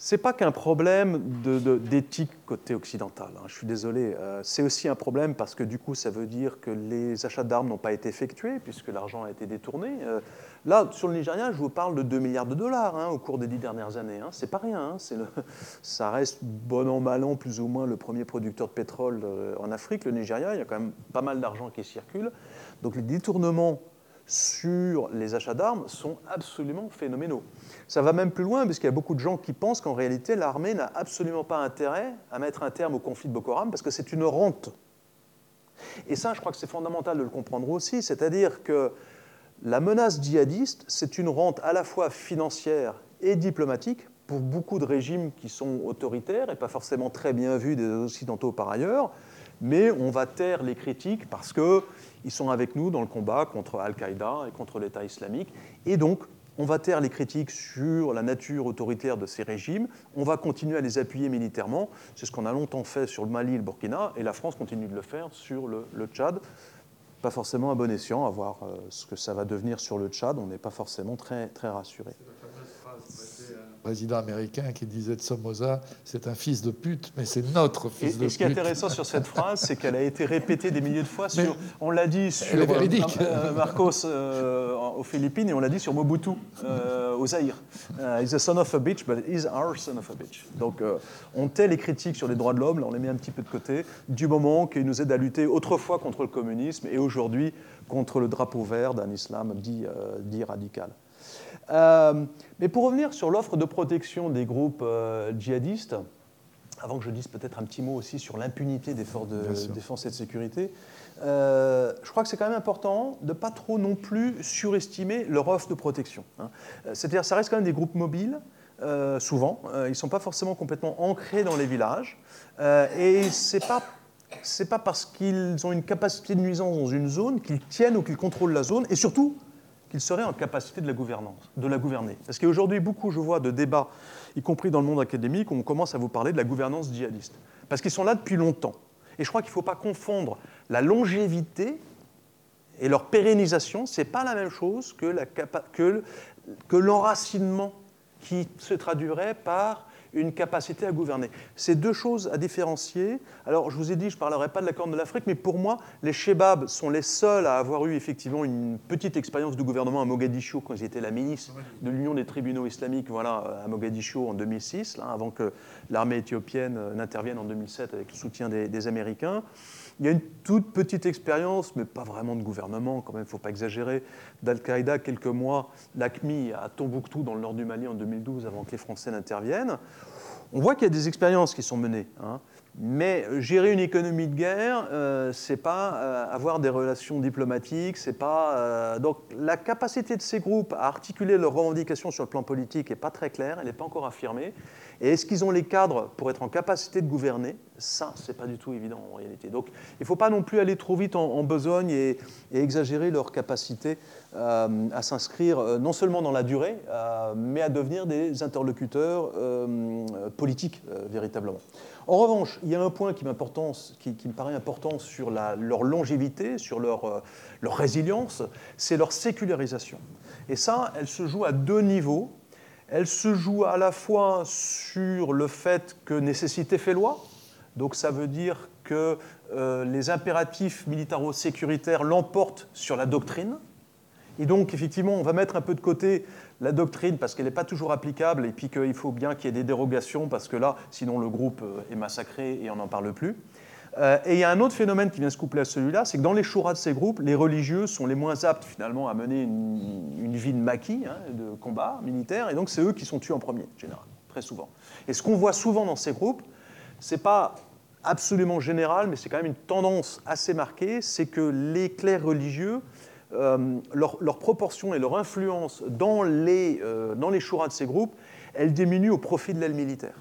ce n'est pas qu'un problème d'éthique côté occidental. Hein. je suis désolé. Euh, c'est aussi un problème parce que du coup, ça veut dire que les achats d'armes n'ont pas été effectués puisque l'argent a été détourné. Euh, là, sur le Nigeria, je vous parle de 2 milliards de dollars hein, au cours des dix dernières années. Hein. C'est pas rien. Le, (laughs) ça reste bon an, mal an, plus ou moins le premier producteur de pétrole euh, en Afrique. Le Nigeria, il y a quand même pas mal d'argent qui circule. Donc les détournements sur les achats d'armes sont absolument phénoménaux. Ça va même plus loin, puisqu'il y a beaucoup de gens qui pensent qu'en réalité, l'armée n'a absolument pas intérêt à mettre un terme au conflit de Boko Haram, parce que c'est une rente. Et ça, je crois que c'est fondamental de le comprendre aussi, c'est-à-dire que la menace djihadiste, c'est une rente à la fois financière et diplomatique pour beaucoup de régimes qui sont autoritaires et pas forcément très bien vus des Occidentaux par ailleurs, mais on va taire les critiques parce qu'ils sont avec nous dans le combat contre Al-Qaïda et contre l'État islamique. Et donc, on va taire les critiques sur la nature autoritaire de ces régimes, on va continuer à les appuyer militairement. C'est ce qu'on a longtemps fait sur le Mali et le Burkina, et la France continue de le faire sur le, Tchad. Pas forcément à bon escient, à voir euh, ce que ça va devenir sur le Tchad, on n'est pas forcément très, très rassuré président américain qui disait de Somoza, c'est un fils de pute, mais c'est notre fils de pute. Et ce qui est intéressant sur cette phrase, c'est qu'elle a été répétée des milliers de fois sur, on l'a dit sur euh, euh, Marcos euh, aux Philippines et on l'a dit sur Mobutu au Zaïre. he's a son of a bitch, but he's our son of a bitch. Donc on tait les critiques sur les droits de l'homme, là on les met un petit peu de côté, du moment qu'ils nous aident à lutter autrefois contre le communisme et aujourd'hui contre le drapeau vert d'un islam dit, dit radical. Euh, mais pour revenir sur l'offre de protection des groupes euh, djihadistes, avant que je dise peut-être un petit mot aussi sur l'impunité des forces de défense et de sécurité, euh, je crois que c'est quand même important de ne pas trop non plus surestimer leur offre de protection. Hein. C'est-à-dire ça reste quand même des groupes mobiles, souvent. ils ne sont pas forcément complètement ancrés dans les villages. et ce n'est pas c'est pas parce qu'ils ont une capacité de nuisance dans une zone qu'ils tiennent ou qu'ils contrôlent la zone, et surtout, qu'ils seraient en capacité de la, gouverner. Parce qu'aujourd'hui, beaucoup, je vois, de débats, y compris dans le monde académique, où on commence à vous parler de la gouvernance djihadiste. Parce qu'ils sont là depuis longtemps. Et je crois qu'il ne faut pas confondre la longévité et leur pérennisation. Ce n'est pas la même chose que, que l'enracinement qui se traduirait par une capacité à gouverner. C'est deux choses à différencier. Alors, je vous ai dit, je ne parlerai pas de la Corne de l'Afrique, mais pour moi, les Shebabs sont les seuls à avoir eu effectivement une petite expérience de gouvernement à Mogadiscio quand ils étaient la ministre de l'Union des tribunaux islamiques voilà, à Mogadiscio en 2006, là, avant que l'armée éthiopienne n'intervienne en 2007 avec le soutien des Américains. Il y a une toute petite expérience, mais pas vraiment de gouvernement, quand même, il ne faut pas exagérer, d'Al-Qaïda quelques mois, l'ACMI à Tombouctou, dans le nord du Mali, en 2012, avant que les Français n'interviennent. On voit qu'il y a des expériences qui sont menées. Hein. Mais gérer une économie de guerre, euh, c'est pas euh, avoir des relations diplomatiques, c'est pas. Euh, donc la capacité de ces groupes à articuler leurs revendications sur le plan politique n'est pas très claire, elle n'est pas encore affirmée. Et est-ce qu'ils ont les cadres pour être en capacité de gouverner? Ça, c'est pas du tout évident en réalité. Donc il ne faut pas non plus aller trop vite en, besogne et, exagérer leur capacité à s'inscrire non seulement dans la durée, mais à devenir des interlocuteurs politiques véritablement. En revanche, il y a un point qui, qui me paraît important sur leur longévité, sur euh, leur résilience, c'est leur sécularisation. Et ça, elle se joue à deux niveaux. Elle se joue à la fois sur le fait que nécessité fait loi, donc ça veut dire que euh, les impératifs militaro-sécuritaires l'emportent sur la doctrine. Et donc, effectivement, on va mettre un peu de côté la doctrine parce qu'elle n'est pas toujours applicable et puis qu'il faut bien qu'il y ait des dérogations parce que là, sinon le groupe euh, est massacré et on n'en parle plus. Euh, et il y a un autre phénomène qui vient se coupler à celui-là, c'est que dans les chourats de ces groupes, les religieux sont les moins aptes finalement à mener une, vie de maquis, hein, de combat militaire, et donc c'est eux qui sont tués en premier, général, très souvent. Et ce qu'on voit souvent dans ces groupes, c'est pas absolument général, mais c'est quand même une tendance assez marquée, c'est que les clercs religieux euh, leur, proportion et leur influence dans les, euh, dans les de ces groupes, elle diminue au profit de l'aile militaire,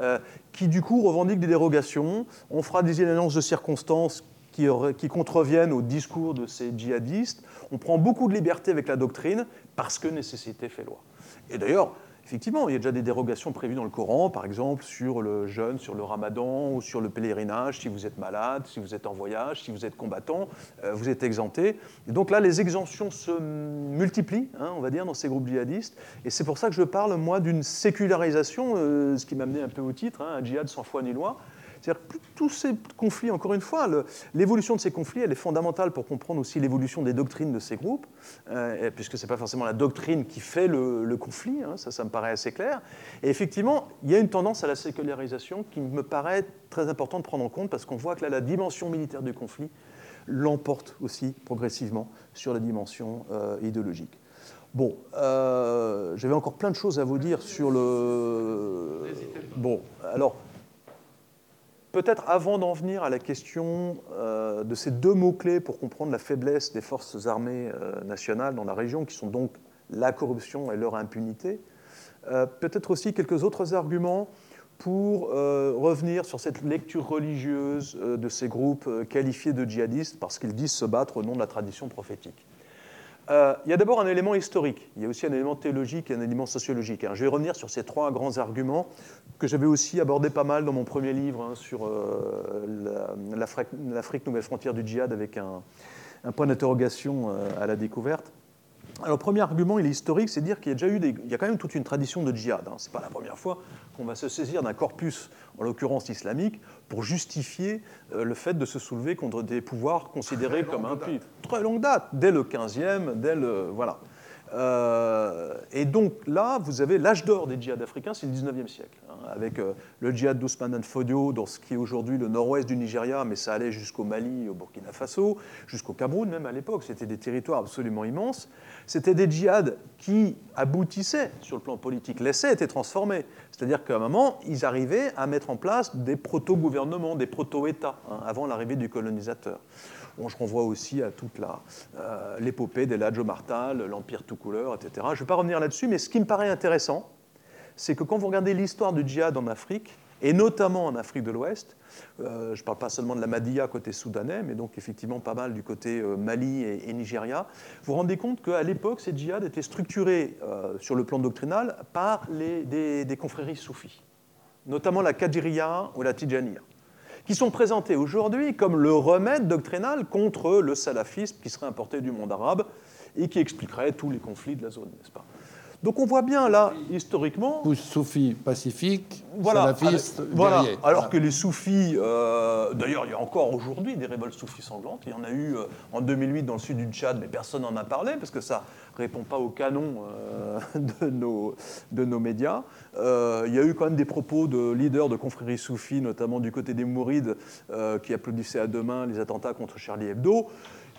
euh, qui du coup revendique des dérogations. On fera des alliances de circonstances qui, qui, contreviennent au discours de ces djihadistes. On prend beaucoup de liberté avec la doctrine parce que nécessité fait loi. Et d'ailleurs, Effectivement, il y a déjà des dérogations prévues dans le Coran, par exemple sur le jeûne, sur le ramadan ou sur le pèlerinage. Si vous êtes malade, si vous êtes en voyage, si vous êtes combattant, euh, vous êtes exempté. Et donc là, les exemptions se multiplient, hein, on va dire, dans ces groupes djihadistes. Et c'est pour ça que je parle, moi, d'une sécularisation, euh, ce qui m'a amené un peu au titre, hein, un djihad sans foi ni loi. C'est-à-dire que tous ces conflits, encore une fois, l'évolution de ces conflits, elle est fondamentale pour comprendre aussi l'évolution des doctrines de ces groupes, euh, puisque ce n'est pas forcément la doctrine qui fait le, conflit, hein, ça, ça me paraît assez clair. Et effectivement, il y a une tendance à la sécularisation qui me paraît très importante de prendre en compte, parce qu'on voit que là, la dimension militaire du conflit l'emporte aussi progressivement sur la dimension euh, idéologique. Bon, euh, j'avais encore plein de choses à vous dire sur le. Bon, alors Peut-être avant d'en venir à la question euh, de ces deux mots-clés pour comprendre la faiblesse des forces armées euh, nationales dans la région, qui sont donc la corruption et leur impunité, euh, peut-être aussi quelques autres arguments pour revenir sur cette lecture religieuse de ces groupes qualifiés de djihadistes parce qu'ils disent se battre au nom de la tradition prophétique. Euh, il y a d'abord un élément historique, il y a aussi un élément théologique et un élément sociologique. Hein. Je vais revenir sur ces trois grands arguments que j'avais aussi abordé pas mal dans mon premier livre hein, sur euh, l'Afrique, nouvelle frontière du djihad avec un, point d'interrogation euh, à la découverte. Alors, le premier argument, il est historique, c'est dire qu'il y a déjà eu des, il y a quand même toute une tradition de djihad. Hein. Ce n'est pas la première fois qu'on va se saisir d'un corpus, en l'occurrence islamique, pour justifier euh, le fait de se soulever contre des pouvoirs considérés comme impies. Très longue date, dès le 15e, dès le. Voilà. Euh, et donc là, vous avez l'âge d'or des djihad africains, c'est le 19e siècle, hein, avec euh, le djihad d'Ousmane Fodio dans ce qui est aujourd'hui le nord-ouest du Nigeria, mais ça allait jusqu'au Mali, au Burkina Faso, jusqu'au Cameroun même à l'époque, c'était des territoires absolument immenses. C'était des djihads qui aboutissaient sur le plan politique, l'essai était transformé. C'est-à-dire qu'à un moment, ils arrivaient à mettre en place des proto-gouvernements, des proto-États, hein, avant l'arrivée du colonisateur. Je renvoie aussi à toute euh, l'épopée des Ladjo Martal, l'Empire tout couleur, etc. Je ne vais pas revenir là-dessus, mais ce qui me paraît intéressant, c'est que quand vous regardez l'histoire du djihad en Afrique, et notamment en Afrique de l'Ouest, euh, je ne parle pas seulement de la Madhya côté soudanais, mais donc effectivement pas mal du côté euh, Mali et, Nigeria, vous rendez compte qu'à l'époque, ces djihad étaient structurés sur le plan doctrinal par des, confréries soufis, notamment la Kadiriya ou la Tijaniya qui sont présentés aujourd'hui comme le remède doctrinal contre le salafisme qui serait importé du monde arabe et qui expliquerait tous les conflits de la zone, n'est-ce pas? Donc on voit bien là, historiquement... Soufis pacifiques, voilà, salafistes voilà, Alors que les soufis, euh, d'ailleurs il y a encore aujourd'hui des révoltes soufis sanglantes, il y en a eu euh, en 2008 dans le sud du Tchad, mais personne n'en a parlé parce que ça ne répond pas au canon euh, (laughs) de, nos, de nos médias. il y a eu quand même des propos de leaders de confréries soufis, notamment du côté des Mourides, qui applaudissaient à deux mains les attentats contre Charlie Hebdo.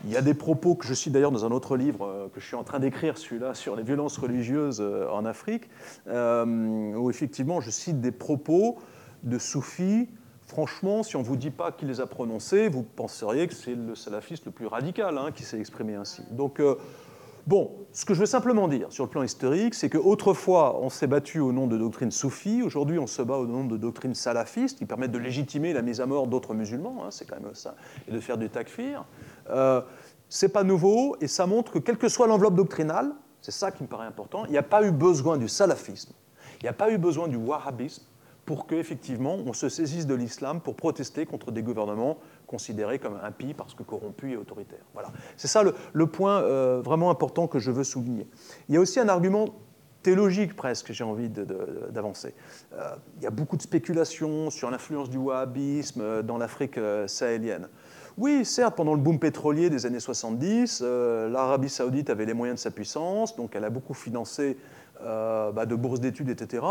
Il y a des propos que je cite d'ailleurs dans un autre livre euh, que je suis en train d'écrire, celui-là, sur les violences religieuses euh, en Afrique, euh, où effectivement je cite des propos de soufis. Franchement, si on ne vous dit pas qui les a prononcés, vous penseriez que c'est le salafiste le plus radical hein, qui s'est exprimé ainsi. Donc, bon, ce que je veux simplement dire sur le plan historique, c'est qu'autrefois, on s'est battu au nom de doctrines soufis, aujourd'hui, on se bat au nom de doctrines salafistes qui permettent de légitimer la mise à mort d'autres musulmans, hein, c'est quand même ça, et de faire du takfir. Euh, c'est pas nouveau et ça montre que quelle que soit l'enveloppe doctrinale, c'est ça qui me paraît important, il n'y a pas eu besoin du salafisme, il n'y a pas eu besoin du wahhabisme pour qu'effectivement on se saisisse de l'islam pour protester contre des gouvernements considérés comme impies parce que corrompus et autoritaires. Voilà. C'est ça le, point euh, vraiment important que je veux souligner. Il y a aussi un argument théologique presque, j'ai envie d'avancer. Euh, il y a beaucoup de spéculations sur l'influence du wahhabisme dans l'Afrique sahélienne. Oui, certes, pendant le boom pétrolier des années 70, euh, l'Arabie saoudite avait les moyens de sa puissance, donc elle a beaucoup financé euh, bah, de bourses d'études, etc.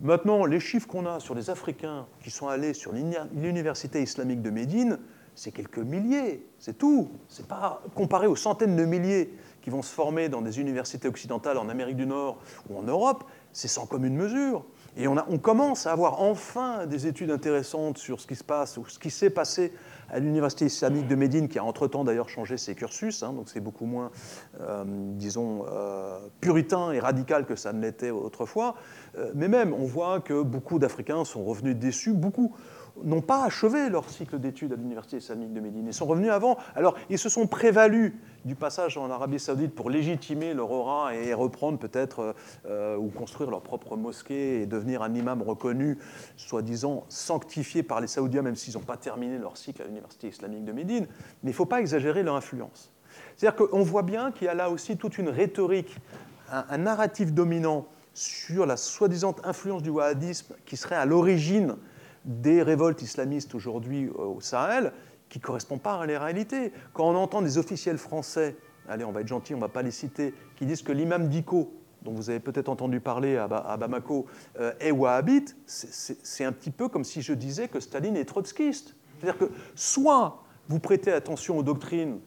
Maintenant, les chiffres qu'on a sur les Africains qui sont allés sur l'université islamique de Médine, c'est quelques milliers, c'est tout. C'est pas comparé aux centaines de milliers qui vont se former dans des universités occidentales en Amérique du Nord ou en Europe, c'est sans commune mesure. Et on, on, commence à avoir enfin des études intéressantes sur ce qui se passe ou ce qui s'est passé à l'université islamique de Médine, qui a entre-temps d'ailleurs changé ses cursus, hein, donc c'est beaucoup moins, euh, disons, euh, puritain et radical que ça ne l'était autrefois. Euh, mais même, on voit que beaucoup d'Africains sont revenus déçus, beaucoup n'ont pas achevé leur cycle d'études à l'Université islamique de Médine. Ils sont revenus avant. Alors, ils se sont prévalus du passage en Arabie saoudite pour légitimer leur aura et reprendre peut-être euh, ou construire leur propre mosquée et devenir un imam reconnu, soi-disant sanctifié par les Saoudiens, même s'ils n'ont pas terminé leur cycle à l'Université islamique de Médine. Mais il ne faut pas exagérer leur influence. C'est-à-dire qu'on voit bien qu'il y a là aussi toute une rhétorique, un, narratif dominant sur la soi-disant influence du wahhabisme qui serait à l'origine des révoltes islamistes aujourd'hui euh, au Sahel, qui ne correspondent pas à la réalité. Quand on entend des officiels français, allez, on va être gentil, on ne va pas les citer, qui disent que l'imam Diko, dont vous avez peut-être entendu parler à, Bamako, euh, est wahhabite, c'est un petit peu comme si je disais que Staline est trotskiste. C'est-à-dire que soit vous prêtez attention aux doctrines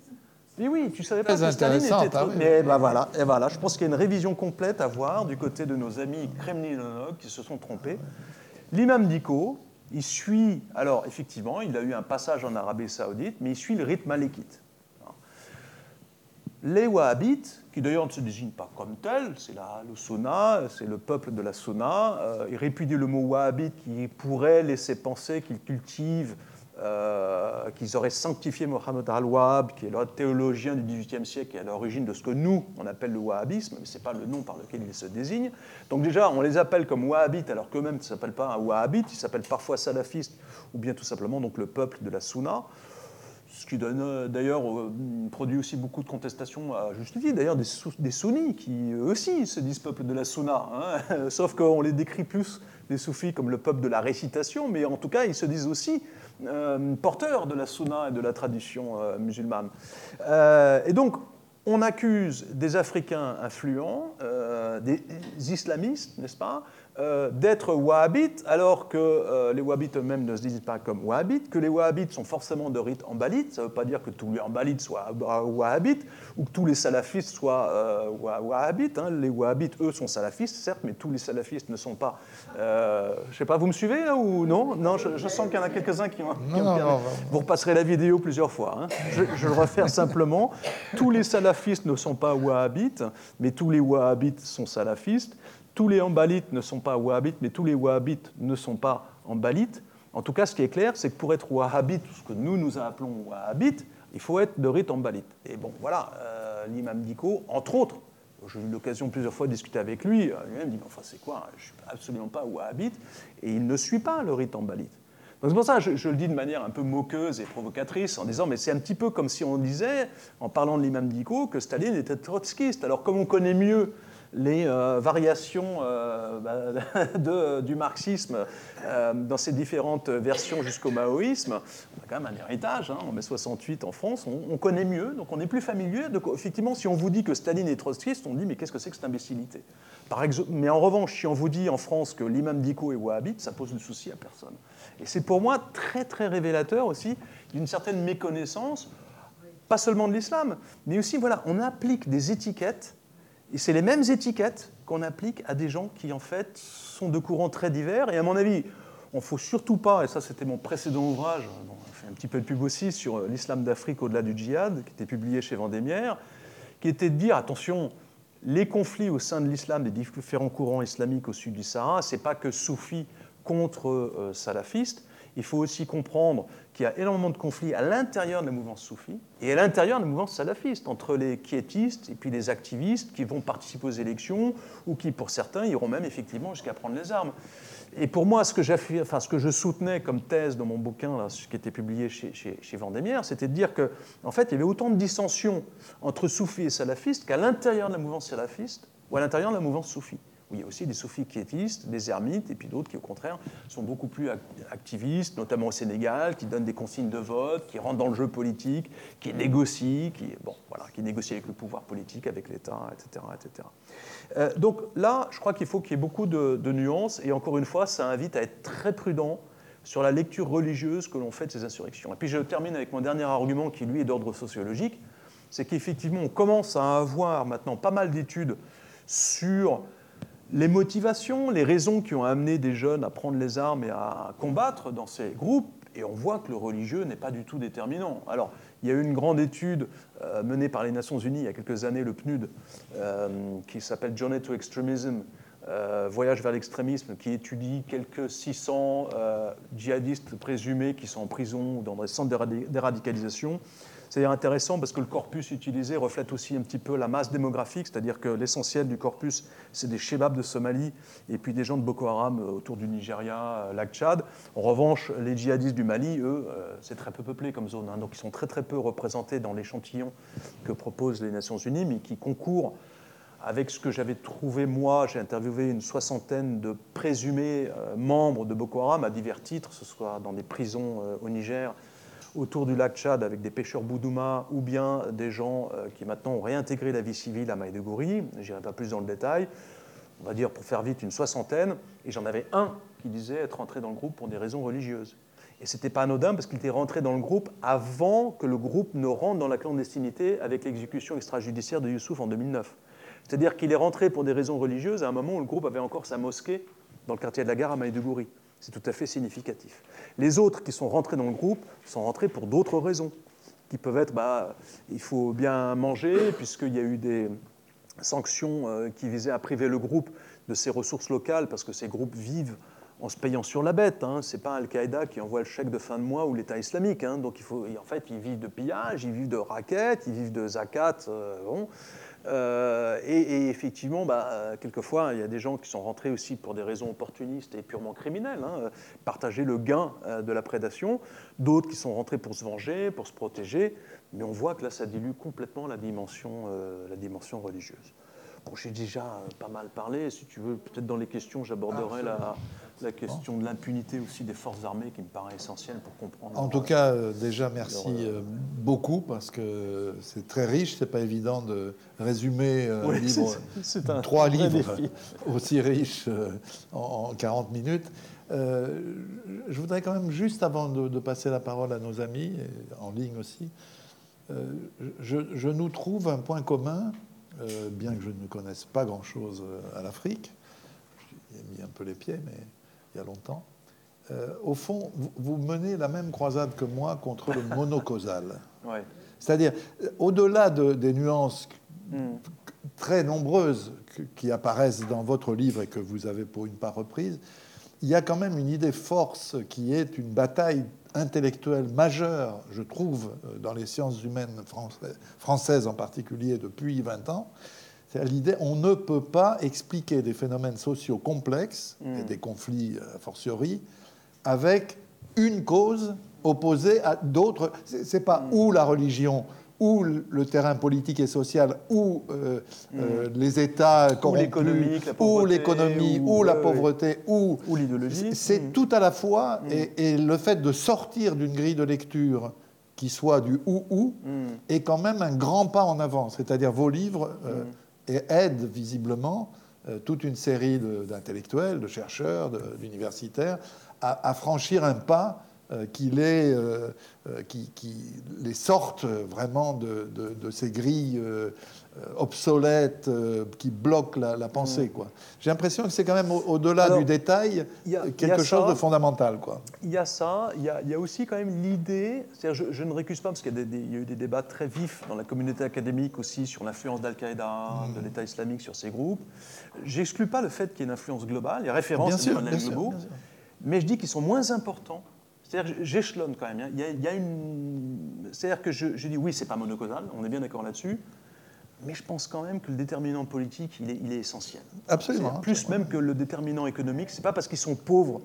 oui, oui, tu savais pas que Staline était hein, trop... Mais ben voilà, et voilà, je pense qu'il y a une révision complète à voir du côté de nos amis kremlinologues qui se sont trompés. L'imam Diko, il suit, alors effectivement, il a eu un passage en Arabie Saoudite, mais il suit le rythme malékite. Les Wahhabites, qui d'ailleurs ne se désignent pas comme tels, c'est le Sunna, c'est le peuple de la Sunna, euh, ils répudient le mot Wahhabite qui pourrait laisser penser qu'ils cultivent euh, qu'ils auraient sanctifié Mohammed al-Wahhab, qui est le théologien du XVIIIe siècle et à l'origine de ce que nous, on appelle le wahhabisme, mais ce n'est pas le nom par lequel ils se désignent. Donc déjà, on les appelle comme wahhabites, alors qu'eux-mêmes ne s'appellent pas un wahhabite, ils s'appellent parfois salafistes, ou bien tout simplement donc le peuple de la Sunna. Ce qui euh, d'ailleurs euh, produit aussi beaucoup de contestations à juste d'ailleurs des, sunnis qui aussi se disent peuple de la Sunna, hein. (laughs) sauf qu'on les décrit plus, les soufis, comme le peuple de la récitation, mais en tout cas ils se disent aussi euh, porteurs de la sunna et de la tradition musulmane. Et donc, on accuse des Africains influents, des islamistes, n'est-ce pas, euh, d'être wahhabites, alors que euh, les wahhabites eux-mêmes ne se disent pas comme wahhabites, que les wahhabites sont forcément de rite embalite. Ça ne veut pas dire que tous les embalites soient wahhabites, ou que tous les salafistes soient euh, wahhabites. Hein. Les wahhabites, eux, sont salafistes, certes, mais tous les salafistes ne sont pas. je ne sais pas, vous me suivez là ou non? Non, je, sens qu'il y en a quelques-uns qui ont. vous repasserez la vidéo plusieurs fois. Hein. Je, je, le refais simplement. Tous les salafistes ne sont pas wahhabites, mais tous les wahhabites sont salafistes tous les Ambalites ne sont pas wahhabites, mais tous les wahhabites ne sont pas ambalites. En tout cas, ce qui est clair, c'est que pour être wahhabite, ce que nous nous appelons wahhabite, il faut être de rite ambalite. Et bon, voilà, euh, l'imam Diko, entre autres, j'ai eu l'occasion plusieurs fois de discuter avec lui, euh, lui-même dit, enfin c'est quoi, je ne suis absolument pas wahhabite, et il ne suit pas le rite ambalite. Donc c'est pour ça que je, je, le dis de manière un peu moqueuse et provocatrice, en disant, mais c'est un petit peu comme si on disait, en parlant de l'imam Diko, que Staline était trotskiste. Alors comme on connaît mieux les euh, variations euh, bah, (laughs) du marxisme euh, dans ses différentes versions jusqu'au maoïsme, on a quand même un héritage. Hein, en mai 68 en France, on, connaît mieux, donc on est plus familier. Donc, effectivement, si on vous dit que Staline est trotskiste, on dit mais qu'est-ce que c'est que cette imbécilité? Par Mais en revanche, si on vous dit en France que l'imam Diko est wahhabite, ça pose le souci à personne. Et c'est pour moi très très révélateur aussi d'une certaine méconnaissance, pas seulement de l'islam, mais aussi voilà, on applique des étiquettes et c'est les mêmes étiquettes qu'on applique à des gens qui, en fait, sont de courants très divers. Et à mon avis, on ne faut surtout pas, et ça c'était mon précédent ouvrage, on fait un petit peu de pub aussi sur euh, l'islam d'Afrique au-delà du djihad, qui était publié chez Vendémiaire, qui était de dire, attention, les conflits au sein de l'islam, des différents courants islamiques au sud du Sahara, ce n'est pas que soufis contre euh, salafistes, il faut aussi comprendre qu'il y a énormément de conflits à l'intérieur de la mouvance soufie et à l'intérieur de la mouvance salafiste, entre les quiétistes et puis les activistes qui vont participer aux élections ou qui, pour certains, iront même effectivement jusqu'à prendre les armes. Et pour moi, ce que, enfin, ce que je soutenais comme thèse dans mon bouquin, là, qui était publié chez, chez, chez Vendémiaire, c'était de dire qu'en en fait, il y avait autant de dissensions entre soufis et salafistes qu'à l'intérieur de la mouvance salafiste ou à l'intérieur de la mouvance soufie il y a aussi des soufis quiétistes, des ermites, et puis d'autres qui, au contraire, sont beaucoup plus activistes, notamment au Sénégal, qui donnent des consignes de vote, qui rentrent dans le jeu politique, qui négocient, qui, bon, voilà, qui négocient avec le pouvoir politique, avec l'État, etc. etc. Euh, donc là, je crois qu'il faut qu'il y ait beaucoup de, nuances, et encore une fois, ça invite à être très prudent sur la lecture religieuse que l'on fait de ces insurrections. Et puis je termine avec mon dernier argument qui, lui, est d'ordre sociologique, c'est qu'effectivement, on commence à avoir maintenant pas mal d'études sur les motivations, les raisons qui ont amené des jeunes à prendre les armes et à combattre dans ces groupes. Et on voit que le religieux n'est pas du tout déterminant. Alors, il y a eu une grande étude euh, menée par les Nations Unies il y a quelques années, le PNUD, euh, qui s'appelle Journey to Extremism, euh, Voyage vers l'extrémisme, qui étudie quelques 600 djihadistes présumés qui sont en prison ou dans des centres d'éradicalisation. C'est intéressant parce que le corpus utilisé reflète aussi un petit peu la masse démographique, c'est-à-dire que l'essentiel du corpus, c'est des Shebabs de Somalie et puis des gens de Boko Haram euh, autour du Nigeria, euh, lac Tchad. En revanche, les djihadistes du Mali, eux, euh, c'est très peu peuplé comme zone, hein. donc ils sont très très peu représentés dans l'échantillon que proposent les Nations Unies, mais qui concourent avec ce que j'avais trouvé moi, j'ai interviewé une soixantaine de présumés membres de Boko Haram à divers titres, que ce soit dans des prisons au Niger, autour du lac Tchad avec des pêcheurs boudouma ou bien des gens euh, qui maintenant ont réintégré la vie civile à Maïdegouri. Je n'irai pas plus dans le détail. On va dire, pour faire vite, une soixantaine. Et j'en avais un qui disait être rentré dans le groupe pour des raisons religieuses. Et ce n'était pas anodin parce qu'il était rentré dans le groupe avant que le groupe ne rentre dans la clandestinité avec l'exécution extrajudiciaire de Youssouf en 2009. C'est-à-dire qu'il est rentré pour des raisons religieuses à un moment où le groupe avait encore sa mosquée dans le quartier de la gare à Maïdegouri. C'est tout à fait significatif. Les autres qui sont rentrés dans le groupe sont rentrés pour d'autres raisons, qui peuvent être, bah, il faut bien manger, puisqu'il y a eu des sanctions euh, qui visaient à priver le groupe de ses ressources locales, parce que ces groupes vivent en se payant sur la bête. Hein. Ce n'est pas Al-Qaïda qui envoie le chèque de fin de mois ou l'État islamique. Hein. Donc il faut, en fait, ils vivent de pillage, ils vivent de raquettes, ils vivent de zakat. Euh, bon. Euh, et, effectivement, bah, quelquefois, il y a des gens qui sont rentrés aussi pour des raisons opportunistes et purement criminelles, hein, partager le gain euh, de la prédation, d'autres qui sont rentrés pour se venger, pour se protéger, mais on voit que là, ça dilue complètement la dimension, euh, la dimension religieuse. Bon, j'ai déjà pas mal parlé, si tu veux, peut-être dans les questions, j'aborderai la, la question de l'impunité aussi des forces armées qui me paraît essentielle pour comprendre. En tout cas, euh, déjà merci euh, beaucoup parce que c'est très riche. C'est pas évident de résumer euh, (laughs) livre, trois livres (laughs) aussi riches en 40 minutes. je voudrais quand même juste avant de, passer la parole à nos amis en ligne aussi, je, je, nous trouve un point commun, bien que je ne connaisse pas grand-chose à l'Afrique. J'ai mis un peu les pieds, mais il y a longtemps. Euh, au fond, vous, menez la même croisade que moi contre le (laughs) monocausal. C'est-à-dire, euh, au-delà des nuances hmm. très nombreuses qui apparaissent dans votre livre et que vous avez pour une part reprise, il y a quand même une idée force qui est une bataille intellectuelle majeure, je trouve, euh, dans les sciences humaines françaises en particulier depuis 20 ans, l'idée on ne peut pas expliquer des phénomènes sociaux complexes et hmm. des conflits a fortiori avec une cause opposée à d'autres. C'est pas hmm. ou la religion ou le terrain politique et social, ou euh, euh, hmm. les États corrompus, ou l'économie, ou, la pauvreté, ou, l'idéologie. C'est tout à la fois, et, le fait de sortir d'une grille de lecture qui soit du ou-ou est quand même un grand pas en avant. C'est-à-dire vos livres euh, et aide visiblement euh, toute une série d'intellectuels, de, chercheurs, d'universitaires à, franchir un pas euh, qui, les, euh, qui, les sorte vraiment de, ces grilles obsolètes qui bloquent la, pensée. Mm. Quoi. J'ai l'impression que c'est quand même au-delà du détail quelque chose de fondamental. Quoi. Il y a ça, il y a, il y a aussi quand même l'idée, je, je, ne récuse pas parce qu'il y, y, a eu des débats très vifs dans la communauté académique aussi sur l'influence d'Al-Qaïda, mm. de l'État islamique sur ces groupes. J'exclus pas le fait qu'il y ait une influence globale, les références bien globaux, mais je dis qu'ils sont moins importants c'est-à-dire j'échelonne quand même. Hein. Il y a, une... C'est-à-dire que je, je, dis oui, c'est pas monocausal, on est bien d'accord là-dessus, mais je pense quand même que le déterminant politique, il est, il est essentiel. Absolument. Plus même que le déterminant économique. C'est pas parce qu'ils sont pauvres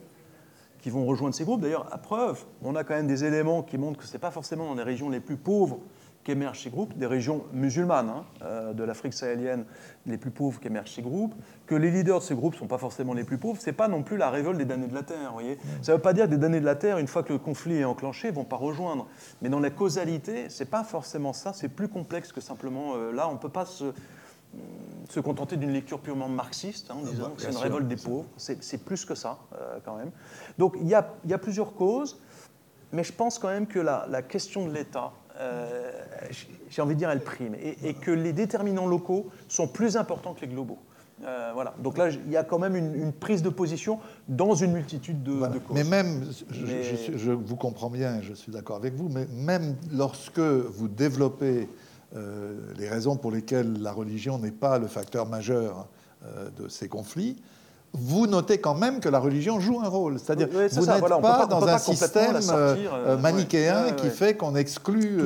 qu'ils vont rejoindre ces groupes. D'ailleurs, à preuve, on a quand même des éléments qui montrent que ce n'est pas forcément dans les régions les plus pauvres qu'émergent ces groupes, des régions musulmanes hein, euh, de l'Afrique sahélienne les plus pauvres qu'émergent ces groupes, que les leaders de ces groupes ne sont pas forcément les plus pauvres, ce n'est pas non plus la révolte des damnés de la Terre. Voyez Ça ne veut pas dire que des damnés de la Terre, une fois que le conflit est enclenché, ne vont pas rejoindre. Mais dans la causalité, ce n'est pas forcément ça, c'est plus complexe que simplement euh, là, on ne peut pas se, se contenter d'une lecture purement marxiste, hein, en disant que c'est une révolte des pauvres. C'est plus que ça, euh, quand même. Donc il y a, y a, plusieurs causes, mais je pense quand même que la, la question de l'État, euh, j'ai envie de dire, elle prime, et, que les déterminants locaux sont plus importants que les globaux. Euh, voilà. Donc là, il y a quand même une, prise de position dans une multitude de, causes. Mais même, je, vous comprends bien, je suis d'accord avec vous, mais même lorsque vous développez euh, les raisons pour lesquelles la religion n'est pas le facteur majeur de ces conflits, vous notez quand même que la religion joue un rôle. C'est-à-dire vous n'êtes pas, dans un système manichéen qui fait qu'on exclut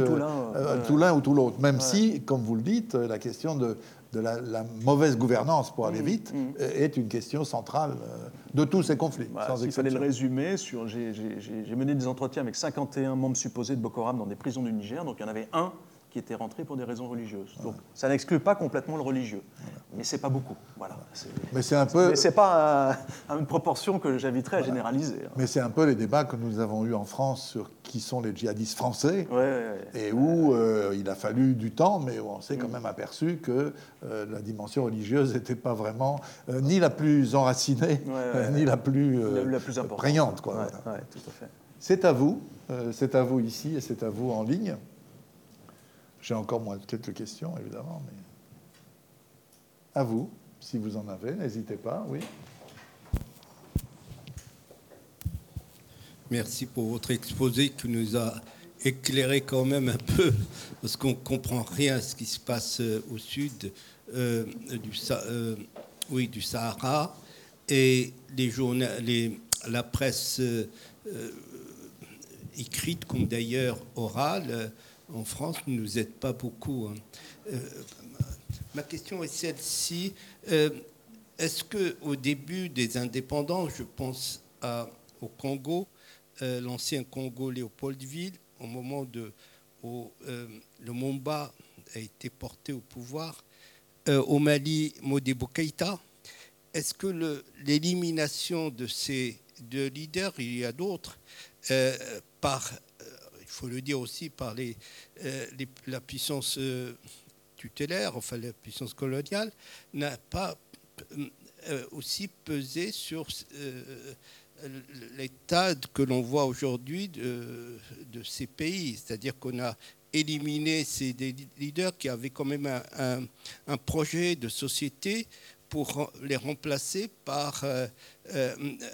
tout l'un ou tout l'autre. Même si, comme vous le dites, la question de de la, mauvaise gouvernance, pour aller mmh, vite, mmh. est une question centrale euh, de tous ces conflits. Il fallait le résumer, j'ai mené des entretiens avec 51 membres supposés de Boko Haram dans des prisons du Niger, donc il y en avait un qui était rentré pour des raisons religieuses. Donc ça n'exclut pas complètement le religieux, mais c'est pas beaucoup. Voilà. Mais c'est un peu. Mais c'est pas (laughs) une proportion que j'inviterais à généraliser. Hein. Mais c'est un peu les débats que nous avons eus en France sur qui sont les djihadistes français, et où euh, il a fallu du temps, mais où on s'est quand mm. même aperçu que euh, la dimension religieuse n'était pas vraiment euh, ni la plus enracinée, ni la plus, la, plus prégnante. Quoi, C'est à vous, c'est à vous ici et c'est à vous en ligne. J'ai encore moins quelques questions, évidemment, mais à vous, si vous en avez, n'hésitez pas, oui. Merci pour votre exposé qui nous a éclairé quand même un peu, parce qu'on ne comprend rien à ce qui se passe euh, au sud euh, du, euh, du Sahara. Et les les, la presse écrite, comme d'ailleurs orale, en France ne nous aide pas beaucoup. Hein. Euh, ma question est celle-ci. Euh, est-ce que au début des indépendances, je pense au Congo, euh, l'ancien Congo Léopoldville, au moment où le Momba a été porté au pouvoir, au Mali, Modibo Keïta, est-ce que l'élimination de ces deux leaders, il y a d'autres, par faut le dire aussi, par les, euh, la puissance euh, tutélaire, enfin la puissance coloniale, n'a pas euh, aussi pesé sur l'état que l'on voit aujourd'hui de, ces pays. C'est-à-dire qu'on a éliminé ces leaders qui avaient quand même un, projet de société pour les remplacer par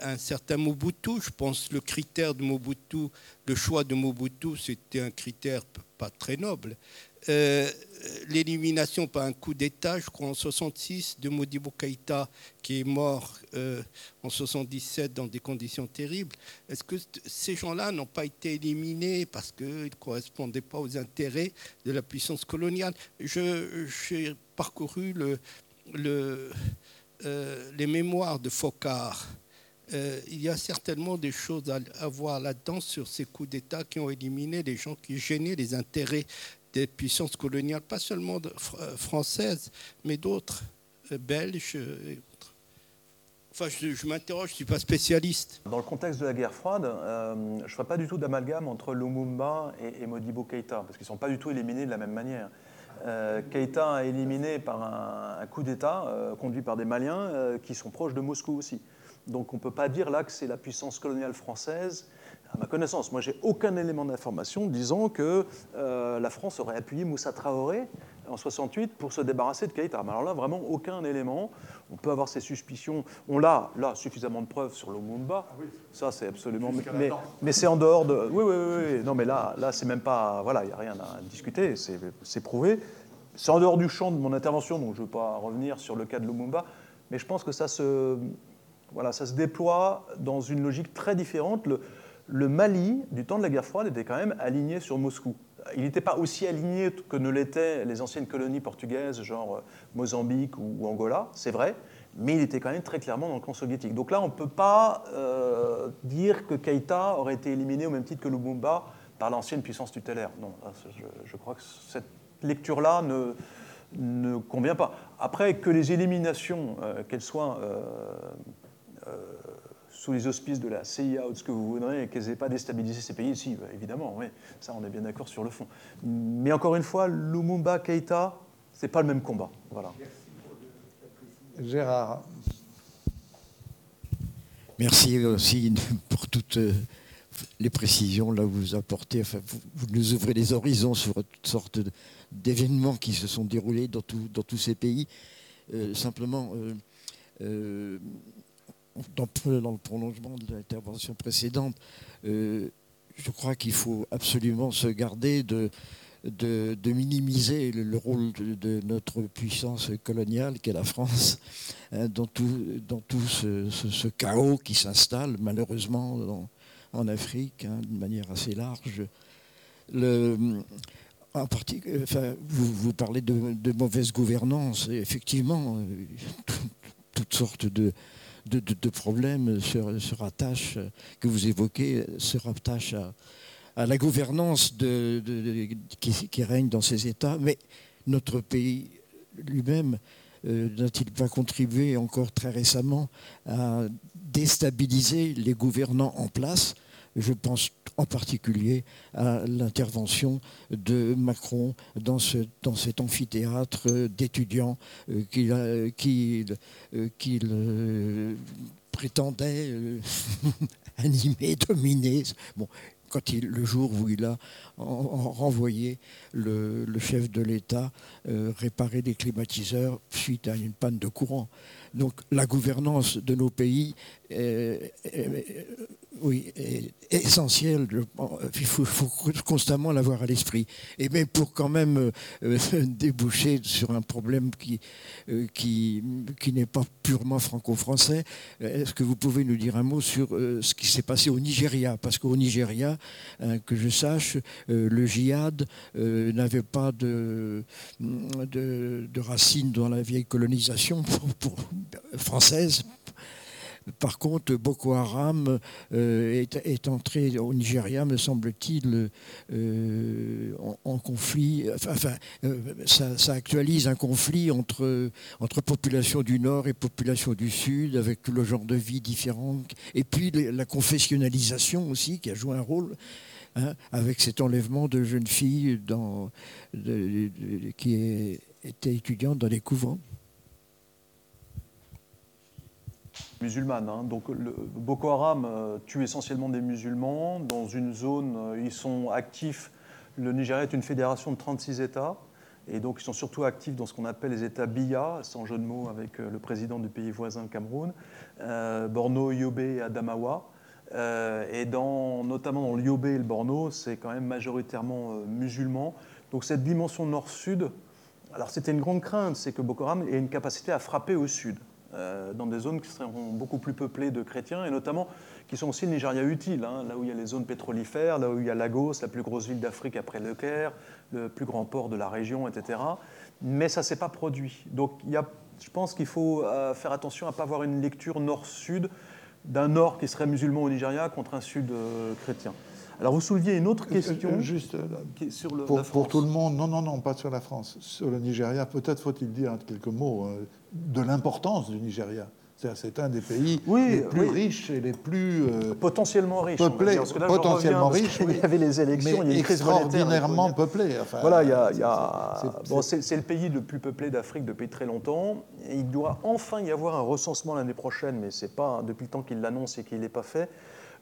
un certain Mobutu. Je pense le critère de Mobutu, le choix de Mobutu, c'était un critère pas très noble. Euh, l'élimination par un coup d'État, je crois en 66, de Modibo Keïta, qui est mort en 77 dans des conditions terribles. Est-ce que ces gens-là n'ont pas été éliminés parce qu'ils ne correspondaient pas aux intérêts de la puissance coloniale? J'ai parcouru le, le, euh, les mémoires de Focard, euh, il y a certainement des choses à, voir là-dedans sur ces coups d'État qui ont éliminé les gens qui gênaient les intérêts des puissances coloniales, pas seulement euh, françaises, mais d'autres, belges. Enfin, je, m'interroge, je ne suis pas spécialiste. Dans le contexte de la guerre froide, je ne ferai pas du tout d'amalgame entre Lumumba et, et Modibo Keïta, parce qu'ils ne sont pas du tout éliminés de la même manière. Euh, Keïta a éliminé par un, coup d'État euh, conduit par des Maliens euh, qui sont proches de Moscou aussi. Donc on ne peut pas dire là que c'est la puissance coloniale française. À ma connaissance, moi j'ai aucun élément d'information disant que la France aurait appuyé Moussa Traoré en 68 pour se débarrasser de Keïta. alors là, vraiment aucun élément. On peut avoir ses suspicions. On a là suffisamment de preuves sur le Mumba. Ah Ça, c'est absolument. Mais, mais c'est en dehors de. Oui, oui, oui. Non, mais là, là, c'est même pas. Voilà, il n'y a rien à discuter. C'est prouvé. C'est en dehors du champ de mon intervention, donc je ne veux pas revenir sur le cas de Lumumba. Mais je pense que ça se, voilà, ça se déploie dans une logique très différente. Le, le Mali, du temps de la guerre froide, était quand même aligné sur Moscou il n'était pas aussi aligné que ne l'étaient les anciennes colonies portugaises, genre euh, Mozambique ou, Angola, c'est vrai, mais il était quand même très clairement dans le camp soviétique. Donc là, on ne peut pas euh, dire que Keïta aurait été éliminé au même titre que Lumumba par l'ancienne puissance tutélaire. Non, je, crois que cette lecture-là ne, ne convient pas. Après, que les éliminations, euh, qu'elles soient sous les auspices de la CIA ou de ce que vous voudrez, et qu'elles n'aient pas déstabilisé ces pays, si, bah, évidemment, oui, ça on est bien d'accord sur le fond. Mais encore une fois, Lumumba, Keïta, c'est pas le même combat. Voilà. Gérard. Merci aussi pour toutes euh, les précisions là où vous apportez. Enfin, vous, nous ouvrez les horizons sur toutes sortes d'événements qui se sont déroulés dans, dans tous ces pays. Euh, simplement, euh, euh, dans, le prolongement de l'intervention précédente, je crois qu'il faut absolument se garder de, de, minimiser le, rôle de, notre puissance coloniale qu'est la France hein, dans tout, dans tout ce, chaos qui s'installe malheureusement en Afrique hein, de manière assez large. En enfin, vous, vous, parlez de, mauvaise gouvernance. Effectivement, euh, toutes sortes de, de, problèmes se, se, rattachent, que vous évoquez, se rattachent à, la gouvernance qui, règne dans ces États, mais notre pays lui-même euh, n'a-t-il pas contribué encore très récemment à déstabiliser les gouvernants en place je pense en particulier à l'intervention de Macron dans, ce, dans cet amphithéâtre d'étudiants euh, qu'il euh, prétendait (laughs) animer, dominer. Bon, quand il, le jour où il a renvoyé le, chef de l'État euh, réparer des climatiseurs suite à une panne de courant. Donc la gouvernance de nos pays oui, est essentielle. Il faut, constamment l'avoir à l'esprit. Et même pour quand même euh, (laughs) déboucher sur un problème qui, euh, qui, qui n'est pas purement franco-français, est-ce que vous pouvez nous dire un mot sur ce qui s'est passé au Nigeria? Parce qu'au Nigeria, hein, que je sache, le djihad n'avait pas de, de, racines dans la vieille colonisation (laughs) française. Par contre, Boko Haram euh, est, entré au Nigeria, me semble-t-il, euh, en, conflit. Enfin, euh, ça, actualise un conflit entre, entre population du Nord et population du Sud, avec le genre de vie différent. Et puis la confessionnalisation aussi, qui a joué un rôle. Hein, avec cet enlèvement de jeunes filles qui étaient étudiantes dans les couvents. Musulmane. Hein. Donc Boko Haram euh, tue essentiellement des musulmans. Dans une zone, euh, ils sont actifs. Le Nigeria est une fédération de 36 États. Et donc ils sont surtout actifs dans ce qu'on appelle les États BIA, sans jeu de mots avec euh, le président du pays voisin, Cameroun, Borno, Yobe et Adamawa. et dans, notamment dans le Yobe et le Borno, c'est quand même majoritairement musulman. Donc cette dimension nord-sud, alors c'était une grande crainte, c'est que Boko Haram ait une capacité à frapper au sud. Euh, dans des zones qui seront beaucoup plus peuplées de chrétiens, et notamment qui sont aussi le Nigeria utile, hein, là où il y a les zones pétrolifères, là où il y a Lagos, la plus grosse ville d'Afrique après le Caire, le plus grand port de la région, etc. Mais ça ne s'est pas produit. Donc il y a, je pense qu'il faut euh, faire attention à ne pas avoir une lecture nord-sud d'un nord qui serait musulman au Nigeria contre un sud euh, chrétien. Alors vous souleviez une autre question. juste sur le, pour, pour, tout le monde, non, non, non, pas sur la France. Sur le Nigeria, peut-être faut-il dire quelques mots de l'importance du Nigeria. C'est un des pays les plus riches et les plus euh, potentiellement riches. Peuplés, parce que là, potentiellement riches. Il y avait les élections, il y a une crise extraordinairement peuplé. voilà, il y a, c'est le pays le plus peuplé d'Afrique depuis très longtemps. il doit enfin y avoir un recensement l'année prochaine, mais c'est pas depuis le temps qu'il l'annonce et qu'il n'est pas fait.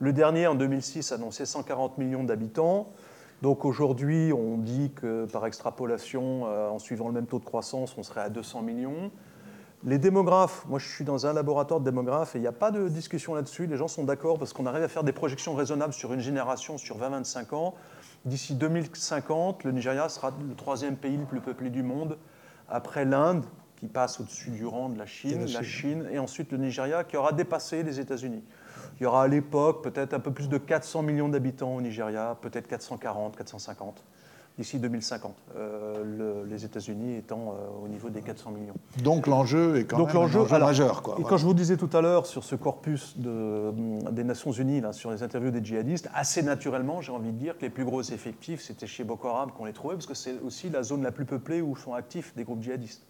Le dernier, en 2006, annonçait 140 millions d'habitants. Donc aujourd'hui, on dit que par extrapolation, euh, en suivant le même taux de croissance, on serait à 200 millions. Les démographes, moi je suis dans un laboratoire de démographes et il n'y a pas de discussion là-dessus. Les gens sont d'accord parce qu'on arrive à faire des projections raisonnables sur une génération, sur 20-25 ans. D'ici 2050, le Nigeria sera le troisième pays le plus peuplé du monde, après l'Inde, qui passe au-dessus du rang de la Chine, la Chine, et ensuite le Nigeria, qui aura dépassé les États-Unis. Il y aura à l'époque peut-être un peu plus de 400 millions d'habitants au Nigeria, peut-être 440, 450 d'ici 2050, euh, les États-Unis étant euh, au niveau des 400 millions. Donc l'enjeu est quand même un enjeu majeur. Quoi, et quand je vous disais tout à l'heure sur ce corpus de, des Nations Unies, là, sur les interviews des djihadistes, assez naturellement, j'ai envie de dire que les plus gros effectifs, c'était chez Boko Haram qu'on les trouvait, parce que c'est aussi la zone la plus peuplée où sont actifs des groupes djihadistes.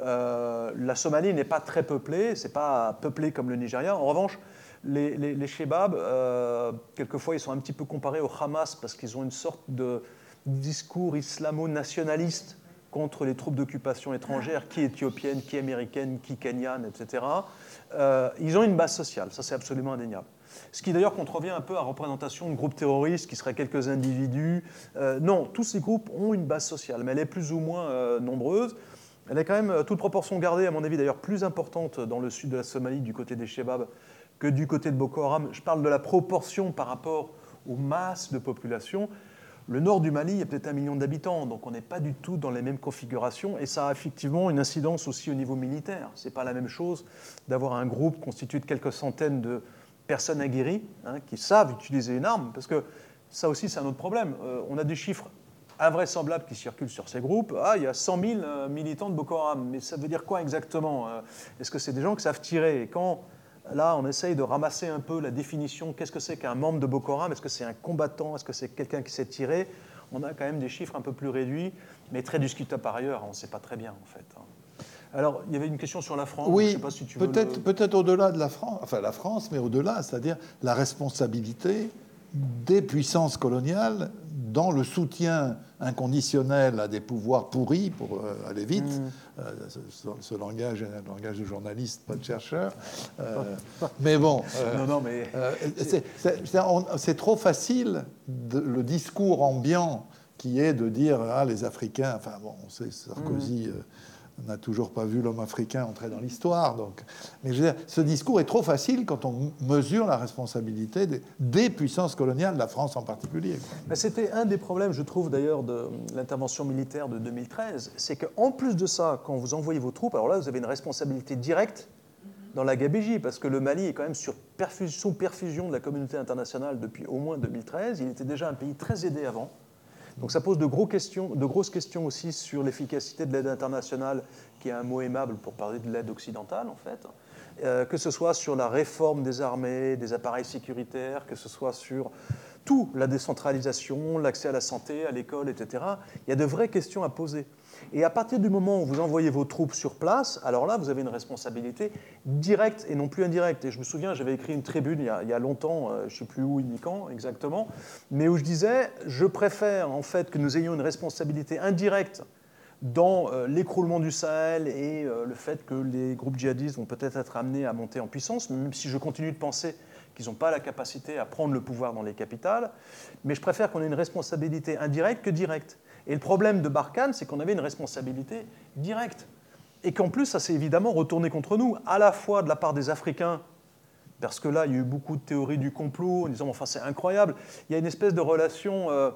Euh, la Somalie n'est pas très peuplée, c'est pas peuplé comme le Nigeria. En revanche, les, les, les quelquefois, ils sont un petit peu comparés au Hamas parce qu'ils ont une sorte de discours islamo-nationaliste contre les troupes d'occupation étrangères, qui éthiopiennes, qui américaines, qui kenyanes, etc. Euh, ils ont une base sociale, ça c'est absolument indéniable. Ce qui d'ailleurs contrevient un peu à la représentation de groupes terroristes qui seraient quelques individus. Euh, non, tous ces groupes ont une base sociale, mais elle est plus ou moins euh, nombreuse. Elle est quand même, toute proportion gardée, à mon avis d'ailleurs, plus importante dans le sud de la Somalie, du côté des Shebabs, que du côté de Boko Haram. Je parle de la proportion par rapport aux masses de population. Le nord du Mali, il y a peut-être un million d'habitants, donc on n'est pas du tout dans les mêmes configurations, et ça a effectivement une incidence aussi au niveau militaire. Ce n'est pas la même chose d'avoir un groupe constitué de quelques centaines de personnes aguerries hein, qui savent utiliser une arme, parce que ça aussi c'est un autre problème. Euh, on a des chiffres invraisemblables qui circulent sur ces groupes. Ah, il y a 100 000 euh, militants de Boko Haram, mais ça veut dire quoi exactement euh? Est-ce que c'est des gens qui savent tirer? Et quand Là, on essaye de ramasser un peu la définition. Qu'est-ce que c'est qu'un membre de Boko Haram? Est-ce que c'est un combattant? Est-ce que c'est quelqu'un qui sait tirer On a quand même des chiffres un peu plus réduits, mais très discutables par ailleurs. On ne sait pas très bien, en fait. Alors, il y avait une question sur la France. Oui, peut-être peut au-delà de la France, enfin la France, mais au-delà, c'est-à-dire la responsabilité des puissances coloniales dans le soutien inconditionnel à des pouvoirs pourris, pour euh, aller vite, mm. euh, ce, langage est un langage de journaliste, pas de chercheur. Euh, mais bon, c'est trop facile, le discours ambiant qui est de dire ah, les Africains, enfin bon, on sait Sarkozy. Mm. On n'a toujours pas vu l'homme africain entrer dans l'histoire. Donc. Mais je veux dire, ce discours est trop facile quand on mesure la responsabilité des, puissances coloniales, la France en particulier. C'était un des problèmes, je trouve d'ailleurs, de l'intervention militaire de 2013. C'est qu'en plus de ça, quand vous envoyez vos troupes, alors là, vous avez une responsabilité directe dans la Gabégie, parce que le Mali est quand même sous perfusion de la communauté internationale depuis au moins 2013. Il était déjà un pays très aidé avant. Donc ça pose de, grosses questions aussi sur l'efficacité de l'aide internationale, qui est un mot aimable pour parler de l'aide occidentale en fait. Euh, que ce soit sur la réforme des armées, des appareils sécuritaires, que ce soit sur tout, la décentralisation, l'accès à la santé, à l'école, etc. Il y a de vraies questions à poser. Et à partir du moment où vous envoyez vos troupes sur place, alors là, vous avez une responsabilité directe et non plus indirecte. Et je me souviens, j'avais écrit une tribune il y a, longtemps, euh, je ne sais plus où ni quand exactement, mais où je disais, je préfère en fait que nous ayons une responsabilité indirecte dans euh, l'écroulement du Sahel et euh, le fait que les groupes djihadistes vont peut-être être amenés à monter en puissance, même si je continue de penser qu'ils n'ont pas la capacité à prendre le pouvoir dans les capitales, mais je préfère qu'on ait une responsabilité indirecte que directe. Et le problème de Barkhane, c'est qu'on avait une responsabilité directe. Et qu'en plus, ça s'est évidemment retourné contre nous, à la fois de la part des Africains, parce que là, il y a eu beaucoup de théories du complot en disant, enfin, c'est incroyable. Il y a une espèce de relation euh,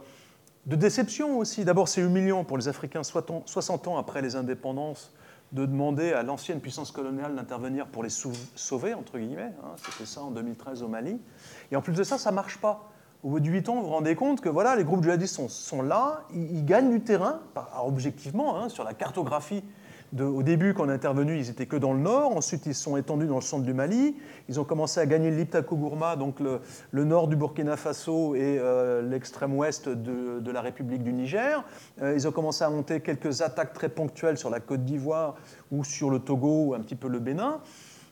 de déception aussi. D'abord, c'est humiliant pour les Africains, 60 ans après les indépendances, de demander à l'ancienne puissance coloniale d'intervenir pour les sauver, entre guillemets. Hein. C'était ça en 2013 au Mali. Et en plus de ça, ça ne marche pas. Au bout de 8 ans, vous vous rendez compte que voilà, les groupes djihadistes sont, là, ils, gagnent du terrain, objectivement, hein, sur la cartographie. Au début, quand on est intervenu, ils étaient que dans le nord. Ensuite, ils sont étendus dans le centre du Mali. Ils ont commencé à gagner l'Iptako Gourma, donc le, nord du Burkina Faso et euh, l'extrême ouest de, de, la République du Niger. Euh, ils ont commencé à monter quelques attaques très ponctuelles sur la Côte d'Ivoire ou sur le Togo ou un petit peu le Bénin.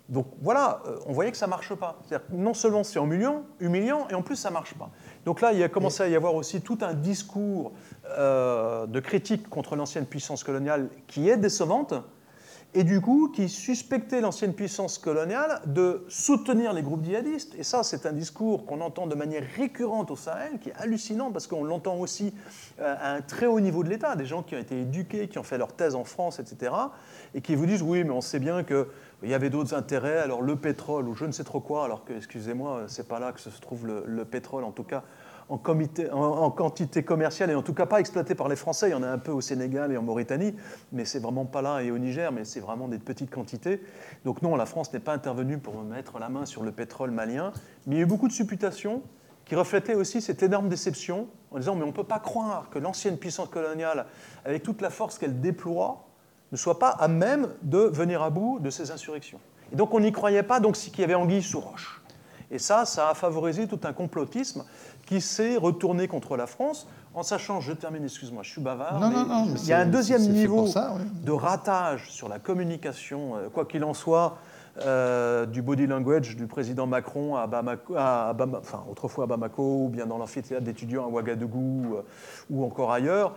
Donc voilà, euh, on voyait que ça ne marche pas. non seulement c'est humiliant, humiliant, et en plus ça ne marche pas. Donc là, il a commencé à y avoir aussi tout un discours euh, de critique contre l'ancienne puissance coloniale qui est décevante, et du coup qui suspectait l'ancienne puissance coloniale de soutenir les groupes djihadistes. Et ça, c'est un discours qu'on entend de manière récurrente au Sahel, qui est hallucinant parce qu'on l'entend aussi euh, à un très haut niveau de l'État, des gens qui ont été éduqués, qui ont fait leur thèse en France, etc., et qui vous disent oui, mais on sait bien que il y avait d'autres intérêts, alors le pétrole ou je ne sais trop quoi, alors que, excusez-moi, c'est pas là que se trouve le, pétrole, en tout cas en, quantité commerciale et en tout cas pas exploité par les Français. Il y en a un peu au Sénégal et en Mauritanie, mais c'est vraiment pas là et au Niger, mais c'est vraiment des petites quantités. Donc non, la France n'est pas intervenue pour mettre la main sur le pétrole malien, mais il y a eu beaucoup de supputations qui reflétaient aussi cette énorme déception en disant mais on ne peut pas croire que l'ancienne puissance coloniale, avec toute la force qu'elle déploie, ne soit pas à même de venir à bout de ces insurrections. Et donc on n'y croyait pas, donc qu'il y avait anguille sous roche. Et ça, ça a favorisé tout un complotisme qui s'est retourné contre la France, en sachant, je termine, excuse-moi, je suis bavard, non, non, non, il y a un deuxième niveau de ratage sur la communication, euh, quoi qu'il en soit, euh, du body language du président Macron à Bamako, enfin autrefois à Bamako, ou bien dans l'amphithéâtre d'étudiants à Ouagadougou, euh, ou encore ailleurs.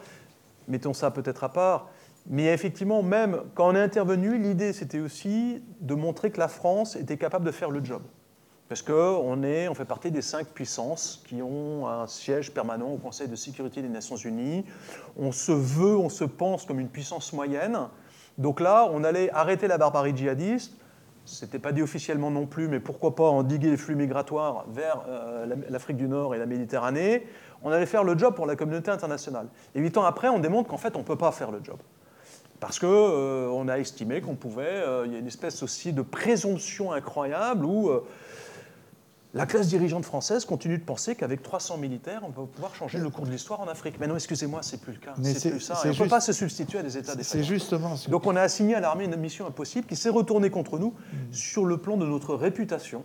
Mettons ça peut-être à part. Mais effectivement, même quand on est intervenu, l'idée c'était aussi de montrer que la France était capable de faire le job. Parce qu'on on fait partie des cinq puissances qui ont un siège permanent au Conseil de sécurité des Nations Unies. On se veut, on se pense comme une puissance moyenne, Donc là, on allait arrêter la barbarie djihadiste. Ce n'était pas dit officiellement non plus, mais pourquoi pas endiguer les flux migratoires vers euh, l'Afrique du Nord et la Méditerranée. On allait faire le job pour la communauté internationale. Et huit ans après, on démontre qu'en fait, on ne peut pas faire le job. Parce qu'on euh, a estimé qu'on pouvait. Euh, il y a une espèce aussi de présomption incroyable où la classe dirigeante française continue de penser qu'avec 300 militaires, on peut pouvoir changer le cours de l'histoire en Afrique. Mais non, excusez-moi, c'est plus le cas. C'est plus ça. on ne peut pas se substituer à des États C'est justement. Donc on a assigné à l'armée une mission impossible qui s'est retournée contre nous hmm. sur le plan de notre réputation.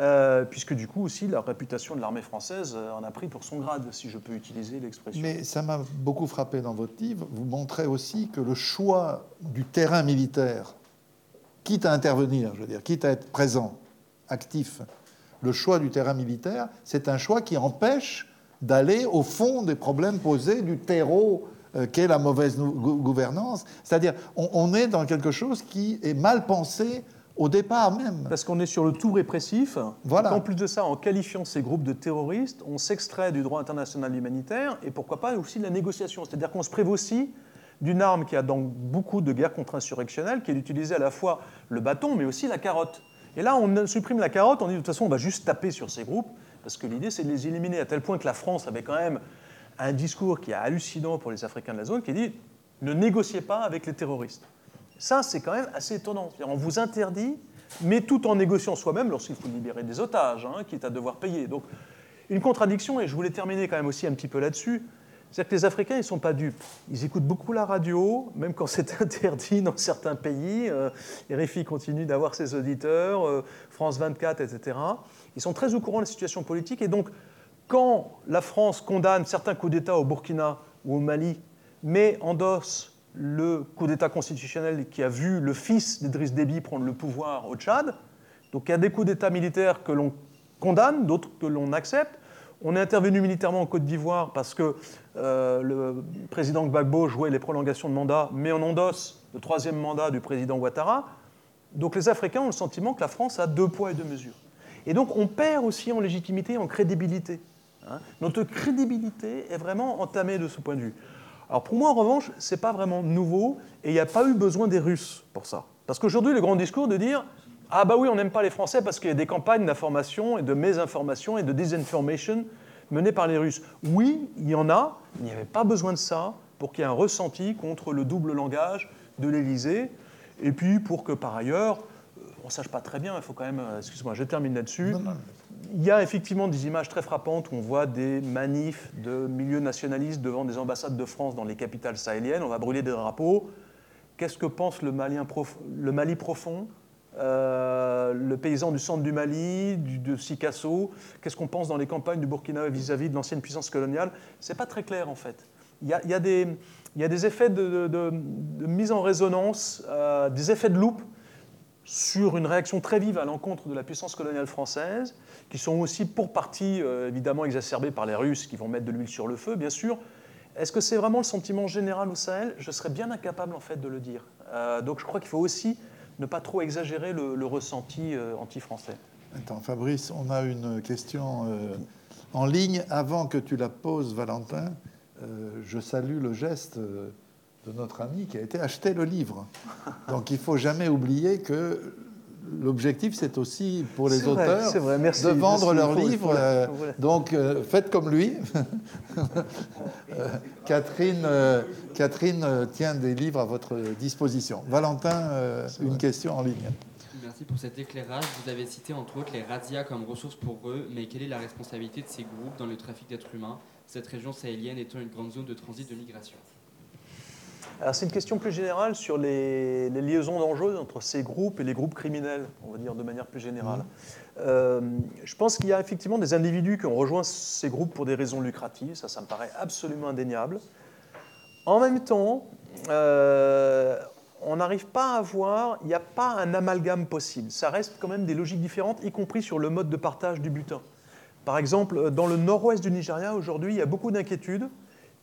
Euh, puisque du coup aussi la réputation de l'armée française euh, en a pris pour son grade, si je peux utiliser l'expression. Mais ça m'a beaucoup frappé dans votre livre. Vous montrez aussi que le choix du terrain militaire, quitte à intervenir, je veux dire, quitte à être présent, actif, le choix du terrain militaire, c'est un choix qui empêche d'aller au fond des problèmes posés du terreau euh, qu'est la mauvaise gouvernance. C'est-à-dire, on, est dans quelque chose qui est mal pensé au départ même. Parce qu'on est sur le tout répressif. Voilà. En plus de ça, en qualifiant ces groupes de terroristes, on s'extrait du droit international humanitaire et pourquoi pas aussi de la négociation. C'est-à-dire qu'on se prévaut aussi d'une arme qui a dans beaucoup de guerres contre-insurrectionnelles, qui est d'utiliser à la fois le bâton mais aussi la carotte. Et là, on supprime la carotte, on dit de toute façon, on va juste taper sur ces groupes, parce que l'idée, c'est de les éliminer, à tel point que la France avait quand même un discours qui est hallucinant pour les Africains de la zone, qui dit ne négociez pas avec les terroristes. Ça, c'est quand même assez étonnant. On vous interdit, mais tout en négociant soi-même lorsqu'il faut libérer des otages, hein, quitte à devoir payer. Donc, une contradiction, et je voulais terminer quand même aussi un petit peu là-dessus, c'est-à-dire que les Africains, ils ne sont pas dupes. Ils écoutent beaucoup la radio, même quand c'est (laughs) interdit dans certains pays. Euh, RFI continue d'avoir ses auditeurs, euh, France 24, etc. Ils sont très au courant de la situation politique. Et donc, quand la France condamne certains coups d'État au Burkina ou au Mali, mais endosse le coup d'État constitutionnel qui a vu le fils d'Idriss Déby prendre le pouvoir au Tchad, donc il y a des coups d'État militaires que l'on condamne, d'autres que l'on accepte. On est intervenu militairement en Côte d'Ivoire parce que euh, le président Gbagbo jouait les prolongations de mandat, mais on endosse le troisième mandat du président Ouattara. Donc les Africains ont le sentiment que la France a deux poids et deux mesures. Et donc on perd aussi en légitimité, en crédibilité. Hein. Notre crédibilité est vraiment entamée de ce point de vue. Alors pour moi, en revanche, ce n'est pas vraiment nouveau et il n'y a pas eu besoin des Russes pour ça. Parce qu'aujourd'hui, le grand discours de dire Ah bah oui, on n'aime pas les Français parce qu'il y a des campagnes d'information et de mésinformation et de disinformation menée par les Russes. Oui, il y en a, il n'y avait pas besoin de ça pour qu'il y ait un ressenti contre le double langage de l'Élysée, et puis pour que par ailleurs, euh, on ne sache pas très bien, il faut quand même, euh, excuse-moi, je termine là-dessus. Il y a effectivement des images très frappantes où on voit des manifs de milieux nationalistes devant des ambassades de France dans les capitales sahéliennes, on va brûler des drapeaux. Qu'est-ce que pense le, Mali profond euh, le paysan du centre du Mali, de Sikasso, qu'est-ce qu'on pense dans les campagnes du Burkina vis-à-vis de l'ancienne puissance coloniale? C'est pas très clair en fait. Il y a, des, il y a des, effets de, mise en résonance, euh, des effets de loupe sur une réaction très vive à l'encontre de la puissance coloniale française, qui sont aussi pour partie euh, évidemment exacerbés par les Russes qui vont mettre de l'huile sur le feu, bien sûr. Est-ce que c'est vraiment le sentiment général au Sahel? Je serais bien incapable en fait de le dire. donc je crois qu'il faut aussi ne pas trop exagérer le, ressenti euh, anti-français. Attends, Fabrice, on a une question euh, en ligne. Avant que tu la poses, Valentin, euh, je salue le geste de notre ami qui a été acheter le livre. Donc il faut jamais oublier que l'objectif, c'est aussi pour les auteurs de vendre leurs livres. Euh, donc, euh, faites comme lui. (laughs) Euh, Catherine, Catherine tient des livres à votre disposition. Valentin, une question en ligne. Merci pour cet éclairage. Vous avez cité entre autres les razzias comme ressource pour eux, mais quelle est la responsabilité de ces groupes dans le trafic d'êtres humains, cette région sahélienne étant une grande zone de transit de migration c'est une question plus générale sur les, liaisons dangereuses entre ces groupes et les groupes criminels, on va dire de manière plus générale. Mmh. Euh, je pense qu'il y a effectivement des individus qui ont rejoint ces groupes pour des raisons lucratives, ça, ça me paraît absolument indéniable. En même temps, euh, on n'arrive pas à voir, il n'y a pas un amalgame possible. Ça reste quand même des logiques différentes, y compris sur le mode de partage du butin. Par exemple, dans le nord-ouest du Nigeria, aujourd'hui, il y a beaucoup d'inquiétudes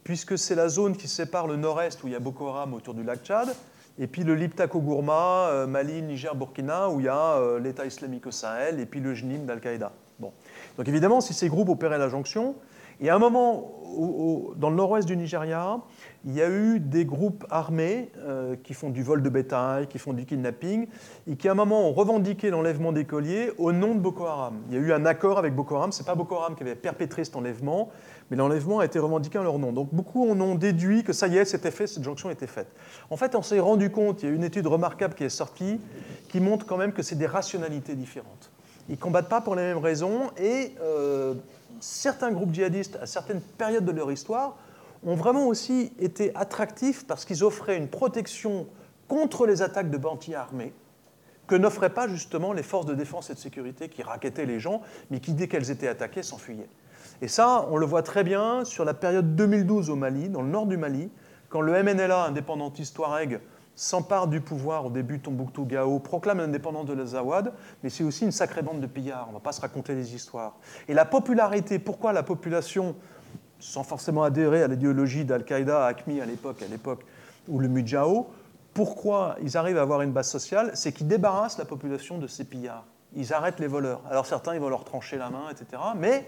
puisque c'est la zone qui sépare le nord-est où il y a Boko Haram autour du lac Tchad, et puis le Liptako Gourma, euh, Mali, Niger, Burkina, où il y a euh, l'État islamique au Sahel, et puis le JNIM d'Al-Qaïda. Bon. Donc évidemment, si ces groupes opéraient la jonction, Et à un moment, dans le nord-ouest du Nigeria, il y a eu des groupes armés euh, qui font du vol de bétail, qui font du kidnapping, et qui à un moment ont revendiqué l'enlèvement d'écoliers au nom de Boko Haram. Il y a eu un accord avec Boko Haram, ce n'est pas Boko Haram qui avait perpétré cet enlèvement, mais l'enlèvement a été revendiqué en leur nom. Donc beaucoup en ont déduit que ça y est, c'était fait, cette jonction était faite. En fait, on s'est rendu compte, il y a une étude remarquable qui est sortie, qui montre quand même que c'est des rationalités différentes. Ils ne combattent pas pour les mêmes raisons, et euh, certains groupes djihadistes, à certaines périodes de leur histoire, ont vraiment aussi été attractifs parce qu'ils offraient une protection contre les attaques de bandits armés que n'offraient pas justement les forces de défense et de sécurité qui raquettaient les gens, mais qui, dès qu'elles étaient attaquées, s'enfuyaient. Et ça, on le voit très bien sur la période 2012 au Mali, dans le nord du Mali, quand le MNLA, indépendantiste Touareg, s'empare du pouvoir au début Tombouctou Gao, proclame l'indépendance de l'Azawad, mais c'est aussi une sacrée bande de pillards, on ne va pas se raconter des histoires. Et la popularité, pourquoi la population sans forcément adhérer à l'idéologie d'Al-Qaïda, à à l'époque, à l'époque, ou le Mujao, pourquoi ils arrivent à avoir une base sociale C'est qu'ils débarrassent la population de ces pillards. Ils arrêtent les voleurs. Alors certains, ils vont leur trancher la main, etc. Mais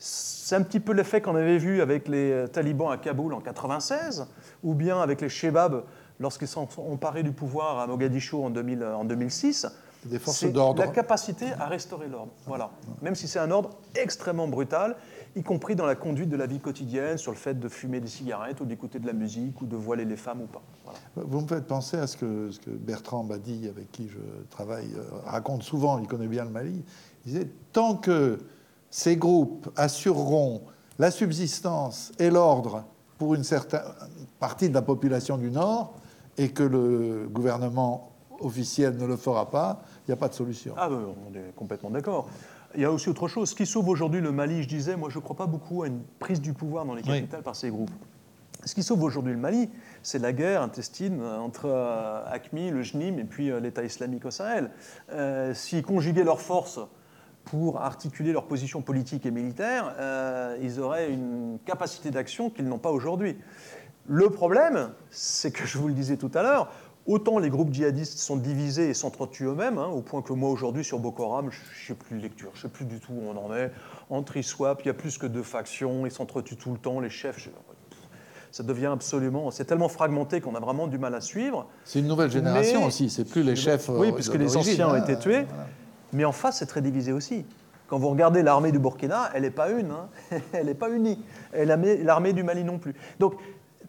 c'est un petit peu l'effet qu'on avait vu avec les talibans à Kaboul en 96, ou bien avec les Shebabs lorsqu'ils sont emparés du pouvoir à Mogadiscio en, 2000, en 2006. Des forces d'ordre. La capacité à restaurer l'ordre. Voilà. Même si c'est un ordre extrêmement brutal y compris dans la conduite de la vie quotidienne, sur le fait de fumer des cigarettes ou d'écouter de la musique ou de voiler les femmes ou pas. Vous me faites penser à ce que, ce que Bertrand Badi, avec qui je travaille, euh, raconte souvent, il connaît bien le Mali. Il disait tant que ces groupes assureront la subsistance et l'ordre pour une certaine partie de la population du Nord et que le gouvernement officiel ne le fera pas, il n'y a pas de solution. Ah, ben, on est complètement d'accord. Il y a aussi autre chose. Ce qui sauve aujourd'hui le Mali, je disais, moi je ne crois pas beaucoup à une prise du pouvoir dans les capitales par ces groupes. Ce qui sauve aujourd'hui le Mali, c'est la guerre intestine entre euh, ACMI, le JNIM et puis euh, l'État islamique au Sahel. Euh, S'ils conjuguaient leurs forces pour articuler leur position politique et militaire, ils auraient une capacité d'action qu'ils n'ont pas aujourd'hui. Le problème, c'est que je vous le disais tout à l'heure, Autant les groupes djihadistes sont divisés et s'entretuent eux-mêmes, hein, au point que moi aujourd'hui sur Boko Haram, je ne sais plus de lecture, je ne sais plus du tout où on en est. Entre ISWAP, il y a plus que deux factions, ils s'entretuent tout le temps, les chefs. ça devient absolument. C'est tellement fragmenté qu'on a vraiment du mal à suivre. C'est une nouvelle génération aussi, c'est plus les chefs. Oui, euh, puisque les anciens ont été tués. Mais en face, c'est très divisé aussi. Quand vous regardez l'armée du Burkina, elle n'est pas une, hein. (laughs) elle n'est pas unie. Et l'armée du Mali non plus. Donc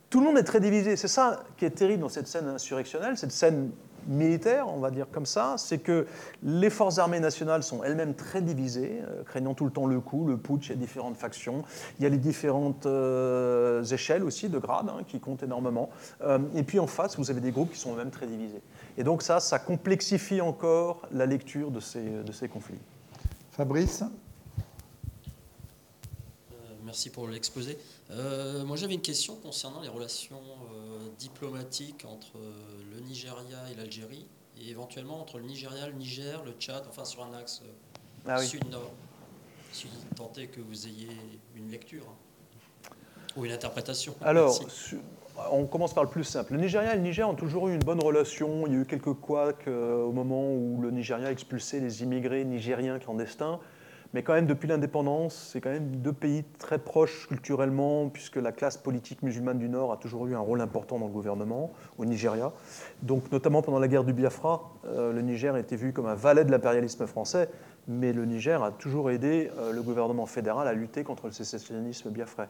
tout le monde est très divisé. C'est ça qui est terrible dans cette scène insurrectionnelle, cette scène militaire, on va dire comme ça, c'est que les forces armées nationales sont elles-mêmes très divisées, euh, craignant tout le temps le coup, le putsch, il y a différentes factions, il y a les différentes euh, échelles aussi de grades hein, qui comptent énormément. Euh, et puis en face, vous avez des groupes qui sont eux-mêmes très divisés. Et donc ça, ça complexifie encore la lecture de ces, de ces conflits. Fabrice Merci pour l'exposé. Euh, moi, j'avais une question concernant les relations euh, diplomatiques entre euh, le Nigeria et l'Algérie, et éventuellement entre le Nigeria, le Niger, le Tchad, enfin sur un axe ah sud-nord. Si est que vous ayez une lecture hein, ou une interprétation. Alors, on commence par le plus simple. Le Nigeria et le Niger ont toujours eu une bonne relation. Il y a eu quelques couacs au moment où le Nigeria a expulsé les immigrés nigériens clandestins. Mais quand même, depuis l'indépendance, c'est quand même deux pays très proches culturellement, puisque la classe politique musulmane du Nord a toujours eu un rôle important dans le gouvernement, au Nigeria. Donc, notamment pendant la guerre du Biafra, euh, le Niger était vu comme un valet de l'impérialisme français, mais le Niger a toujours aidé euh, le gouvernement fédéral à lutter contre le sécessionnisme biafrais.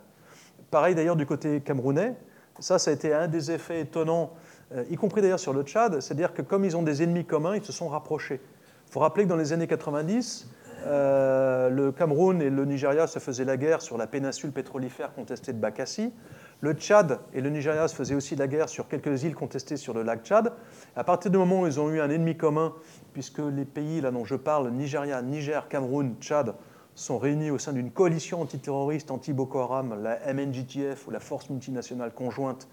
Pareil d'ailleurs du côté camerounais, ça, ça a été un des effets étonnants, euh, y compris d'ailleurs sur le Tchad, c'est-à-dire que comme ils ont des ennemis communs, ils se sont rapprochés. Il faut rappeler que dans les années 90, euh, le Cameroun et le Nigeria se faisaient la guerre sur la péninsule pétrolifère contestée de Bakassi. Le Tchad et le Nigeria se faisaient aussi la guerre sur quelques îles contestées sur le lac Tchad. À partir du moment où ils ont eu un ennemi commun, puisque les pays là dont je parle, Nigeria, Niger, Cameroun, Tchad, sont réunis au sein d'une coalition antiterroriste anti-Boko Haram, la MNJTF ou la Force multinationale conjointe,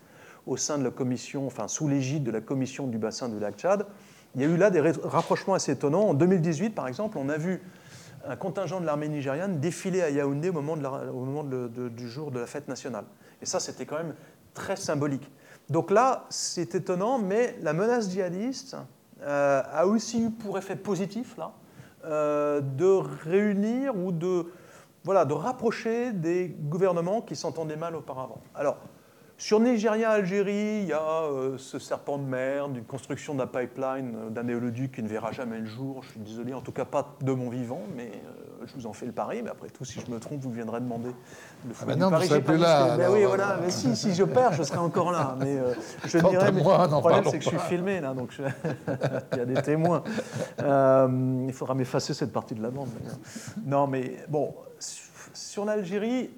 au sein de la commission, enfin sous l'égide de la commission du bassin du lac Tchad, il y a eu là des rapprochements assez étonnants. En 2018, par exemple, on a vu un contingent de l'armée nigériane défiler à Yaoundé au moment, du jour de la fête nationale. Et ça, c'était quand même très symbolique. Donc là, c'est étonnant, mais la menace djihadiste euh, a aussi eu pour effet positif là, euh, de réunir ou de voilà, rapprocher des gouvernements qui s'entendaient mal auparavant. Sur Nigeria, Algérie, il y a euh, ce serpent de mer, d'une construction d'un pipeline euh, d'un éoloduc qui ne verra jamais le jour. Je suis désolé, en tout cas pas de mon vivant, mais euh, je vous en fais le pari. Mais après tout, si je me trompe, vous viendrez demander le ah ben non, pari. Vous plus là. Mais oui, voilà. Mais si, si je perds, je serai encore là. Mais (laughs) je dirais. Mais le problème, c'est que je suis filmé là, donc (laughs) il y a des témoins. il faudra m'effacer cette partie de la bande. Non, mais bon, sur l'Algérie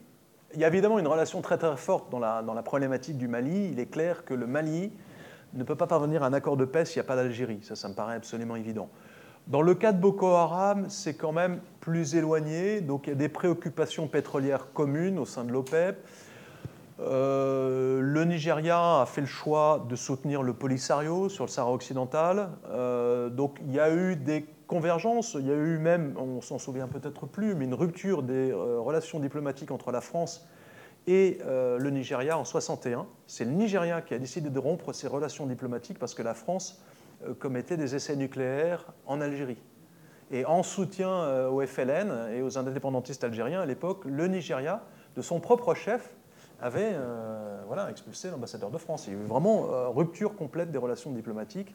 il y a évidemment une relation très très forte dans la, dans la, problématique du Mali. Il est clair que le Mali ne peut pas parvenir à un accord de paix s'il n'y a pas d'Algérie. Ça, ça me paraît absolument évident. Dans le cas de Boko Haram, c'est quand même plus éloigné. Donc il y a des préoccupations pétrolières communes au sein de l'OPEP. Euh, le Nigeria a fait le choix de soutenir le Polisario sur le Sahara occidental. Euh, donc il y a eu des convergence. Il y a eu même, on s'en souvient peut-être plus, mais une rupture des euh, relations diplomatiques entre la France et le Nigeria en 61. C'est le Nigeria qui a décidé de rompre ses relations diplomatiques parce que la France commettait des essais nucléaires en Algérie. Et en soutien au FLN et aux indépendantistes algériens à l'époque, le Nigeria, de son propre chef, avait voilà, expulsé l'ambassadeur de France. Il y a eu vraiment rupture complète des relations diplomatiques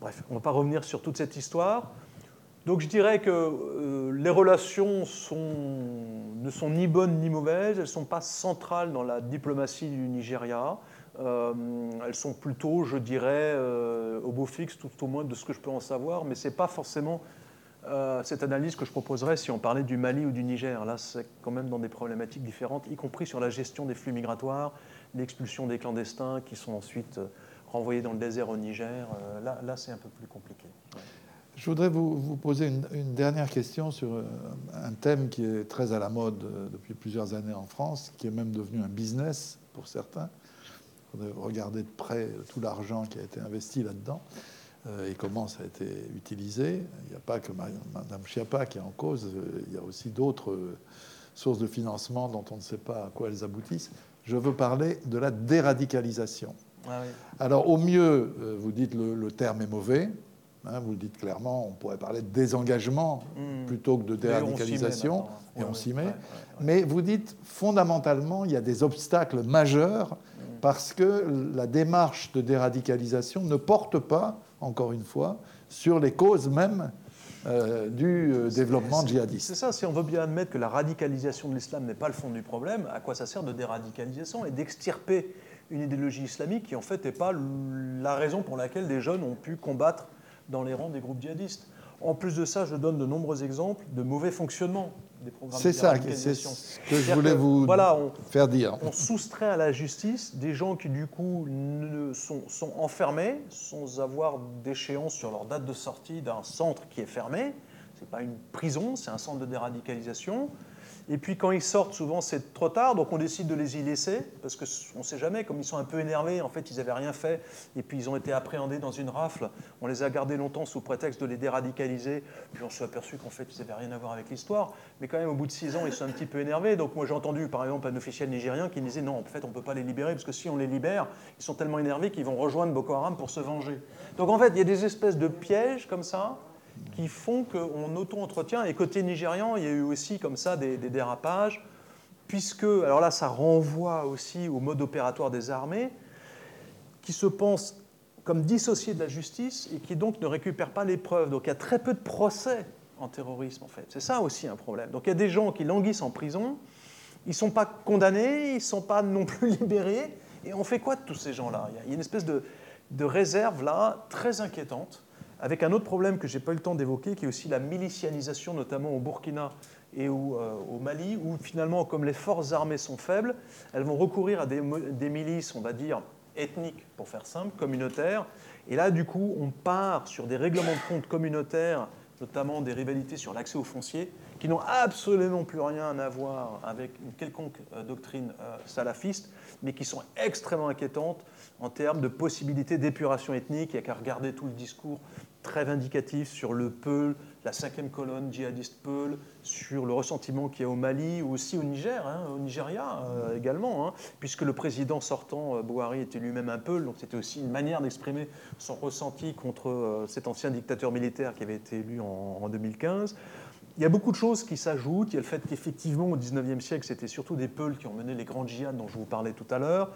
bref, on ne va pas revenir sur toute cette histoire. Donc je dirais que euh, les relations ne sont ni bonnes ni mauvaises, elles ne sont pas centrales dans la diplomatie du Nigeria. Euh, elles sont plutôt, je dirais, euh, au beau fixe, tout au moins de ce que je peux en savoir, mais ce n'est pas forcément cette analyse que je proposerais si on parlait du Mali ou du Niger. Là, c'est quand même dans des problématiques différentes, y compris sur la gestion des flux migratoires, l'expulsion des clandestins qui sont ensuite renvoyé dans le désert au Niger. Euh, là, là c'est un peu plus compliqué. Je voudrais vous, poser une, dernière question sur euh, un thème qui est très à la mode euh, depuis plusieurs années en France, qui est même devenu un business pour certains. Regarder de près tout l'argent qui a été investi là-dedans et comment ça a été utilisé. Il n'y a pas que Mme Chiappa qui est en cause, il y a aussi d'autres sources de financement dont on ne sait pas à quoi elles aboutissent. Je veux parler de la déradicalisation. Ah Alors au mieux, euh, vous dites le, le terme est mauvais, hein, vous le dites clairement, on pourrait parler de désengagement hmm. plutôt que de déradicalisation, et on s'y met. Mais vous dites fondamentalement, il y a des obstacles majeurs hmm. parce que la démarche de déradicalisation ne porte pas, encore une fois, sur les causes mêmes euh, du euh, développement djihadiste. C'est ça, si on veut bien admettre que la radicalisation de l'islam n'est pas le fond du problème, à quoi ça sert de déradicalisation et d'extirper une idéologie islamique qui en fait n'est pas la raison pour laquelle des jeunes ont pu combattre dans les rangs des groupes djihadistes? En plus de ça, je donne de nombreux exemples de mauvais fonctionnement des programmes C'est ça, c'est ce que je voulais vous voilà, faire dire. On soustrait à la justice des gens qui, du coup, sont, sont enfermés sans avoir d'échéance sur leur date de sortie d'un centre qui est fermé. Ce n'est pas une prison, c'est un centre de déradicalisation. Et puis quand ils sortent, souvent c'est trop tard, donc on décide de les y laisser, parce qu'on ne sait jamais, comme ils sont un peu énervés, en fait ils n'avaient rien fait, et puis ils ont été appréhendés dans une rafle, on les a gardés longtemps sous prétexte de les déradicaliser, puis on s'est aperçu qu'en fait ils n'avaient rien à voir avec l'histoire, mais quand même au bout de six ans ils sont un petit peu énervés, donc moi j'ai entendu par exemple un officiel nigérien qui disait non, en fait on ne peut pas les libérer, parce que si on les libère, ils sont tellement énervés qu'ils vont rejoindre Boko Haram pour se venger. Donc en fait il y a des espèces de pièges comme ça, qui font qu'on auto-entretient. Et côté nigérian, il y a eu aussi comme ça des, dérapages, puisque, alors là, ça renvoie aussi au mode opératoire des armées, qui se pensent comme dissociés de la justice et qui donc ne récupèrent pas les preuves. Donc il y a très peu de procès en terrorisme, en fait. C'est ça aussi un problème. Donc il y a des gens qui languissent en prison, ils ne sont pas condamnés, ils ne sont pas non plus (laughs) libérés. Et on fait quoi de tous ces gens-là? Il y a une espèce de, de réserve là très inquiétante avec un autre problème que je n'ai pas eu le temps d'évoquer, qui est aussi la milicianisation, notamment au Burkina et au, euh, Mali, où finalement, comme les forces armées sont faibles, elles vont recourir à des, milices, on va dire, ethniques, pour faire simple, communautaires. Et là, du coup, on part sur des règlements de compte communautaires, notamment des rivalités sur l'accès aux fonciers, qui n'ont absolument plus rien à voir avec une quelconque euh, doctrine euh, salafiste, mais qui sont extrêmement inquiétantes en termes de possibilités d'épuration ethnique. Il n'y a qu'à regarder tout le discours très vindicatif sur le Peul, la cinquième colonne djihadiste Peul, sur le ressentiment qu'il y a au Mali ou aussi au Niger, hein, au Nigeria euh, également, hein, puisque le président sortant, euh, Bouhari, était lui-même un Peul, donc c'était aussi une manière d'exprimer son ressenti contre cet ancien dictateur militaire qui avait été élu en, 2015. Il y a beaucoup de choses qui s'ajoutent. Il y a le fait qu'effectivement, au 19e siècle, c'était surtout des Peuls qui ont mené les grandes djihad dont je vous parlais tout à l'heure.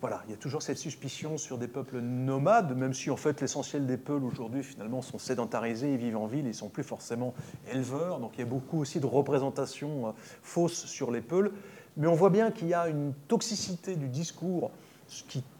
Voilà, il y a toujours cette suspicion sur des peuples nomades, même si en fait l'essentiel des Peuls aujourd'hui finalement sont sédentarisés, ils vivent en ville, ils sont plus forcément éleveurs. Donc il y a beaucoup aussi de représentations euh, fausses sur les Peuls. Mais on voit bien qu'il y a une toxicité du discours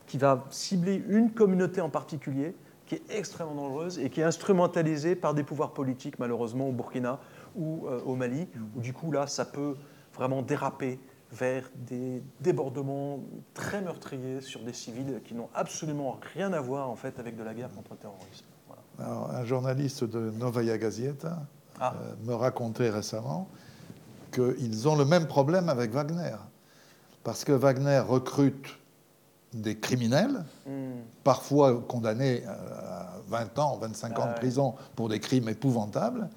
qui va cibler une communauté en particulier, qui est extrêmement dangereuse et qui est instrumentalisée par des pouvoirs politiques, malheureusement, au Burkina ou euh, au Mali, où du coup, là, ça peut vraiment déraper vers des débordements très meurtriers sur des civils qui n'ont absolument rien à voir, en fait, avec de la guerre contre le terrorisme. Voilà. Alors, un journaliste de Novaya Gazeta Ah. euh, me racontait récemment qu'ils ont le même problème avec Wagner. Parce que Wagner recrute des criminels, Hmm. parfois condamnés à 20 ans, 25 ans Ah de ouais. prison pour des crimes épouvantables.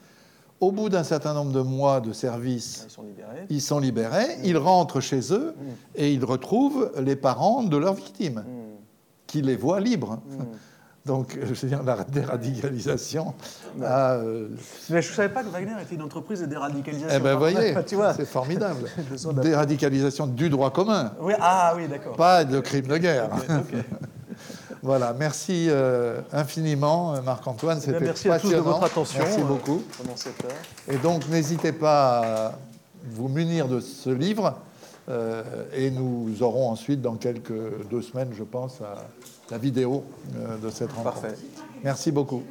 Au bout d'un certain nombre de mois de Ils service, sont libérés. ils sont libérés, ils rentrent chez eux Mm. et ils retrouvent les parents de leurs victimes, Hmm. qui les voient libres. Donc, je veux dire, la déradicalisation a, euh, Mais je ne savais pas que Wagner était une entreprise de déradicalisation. Eh ben, voyez, (laughs) c'est formidable. (laughs) Déradicalisation du droit commun, Oui, ah oui, d'accord. pas de crime de guerre. (laughs) Voilà, merci euh, infiniment, Marc-Antoine. Eh C'était merci à tous de passionnant. votre attention. Merci euh, beaucoup. Pendant cette heure. Et donc, n'hésitez pas à vous munir de ce livre. euh, et nous aurons ensuite, dans quelques deux semaines, je pense, à la vidéo euh, de cette rencontre. Parfait. Merci beaucoup.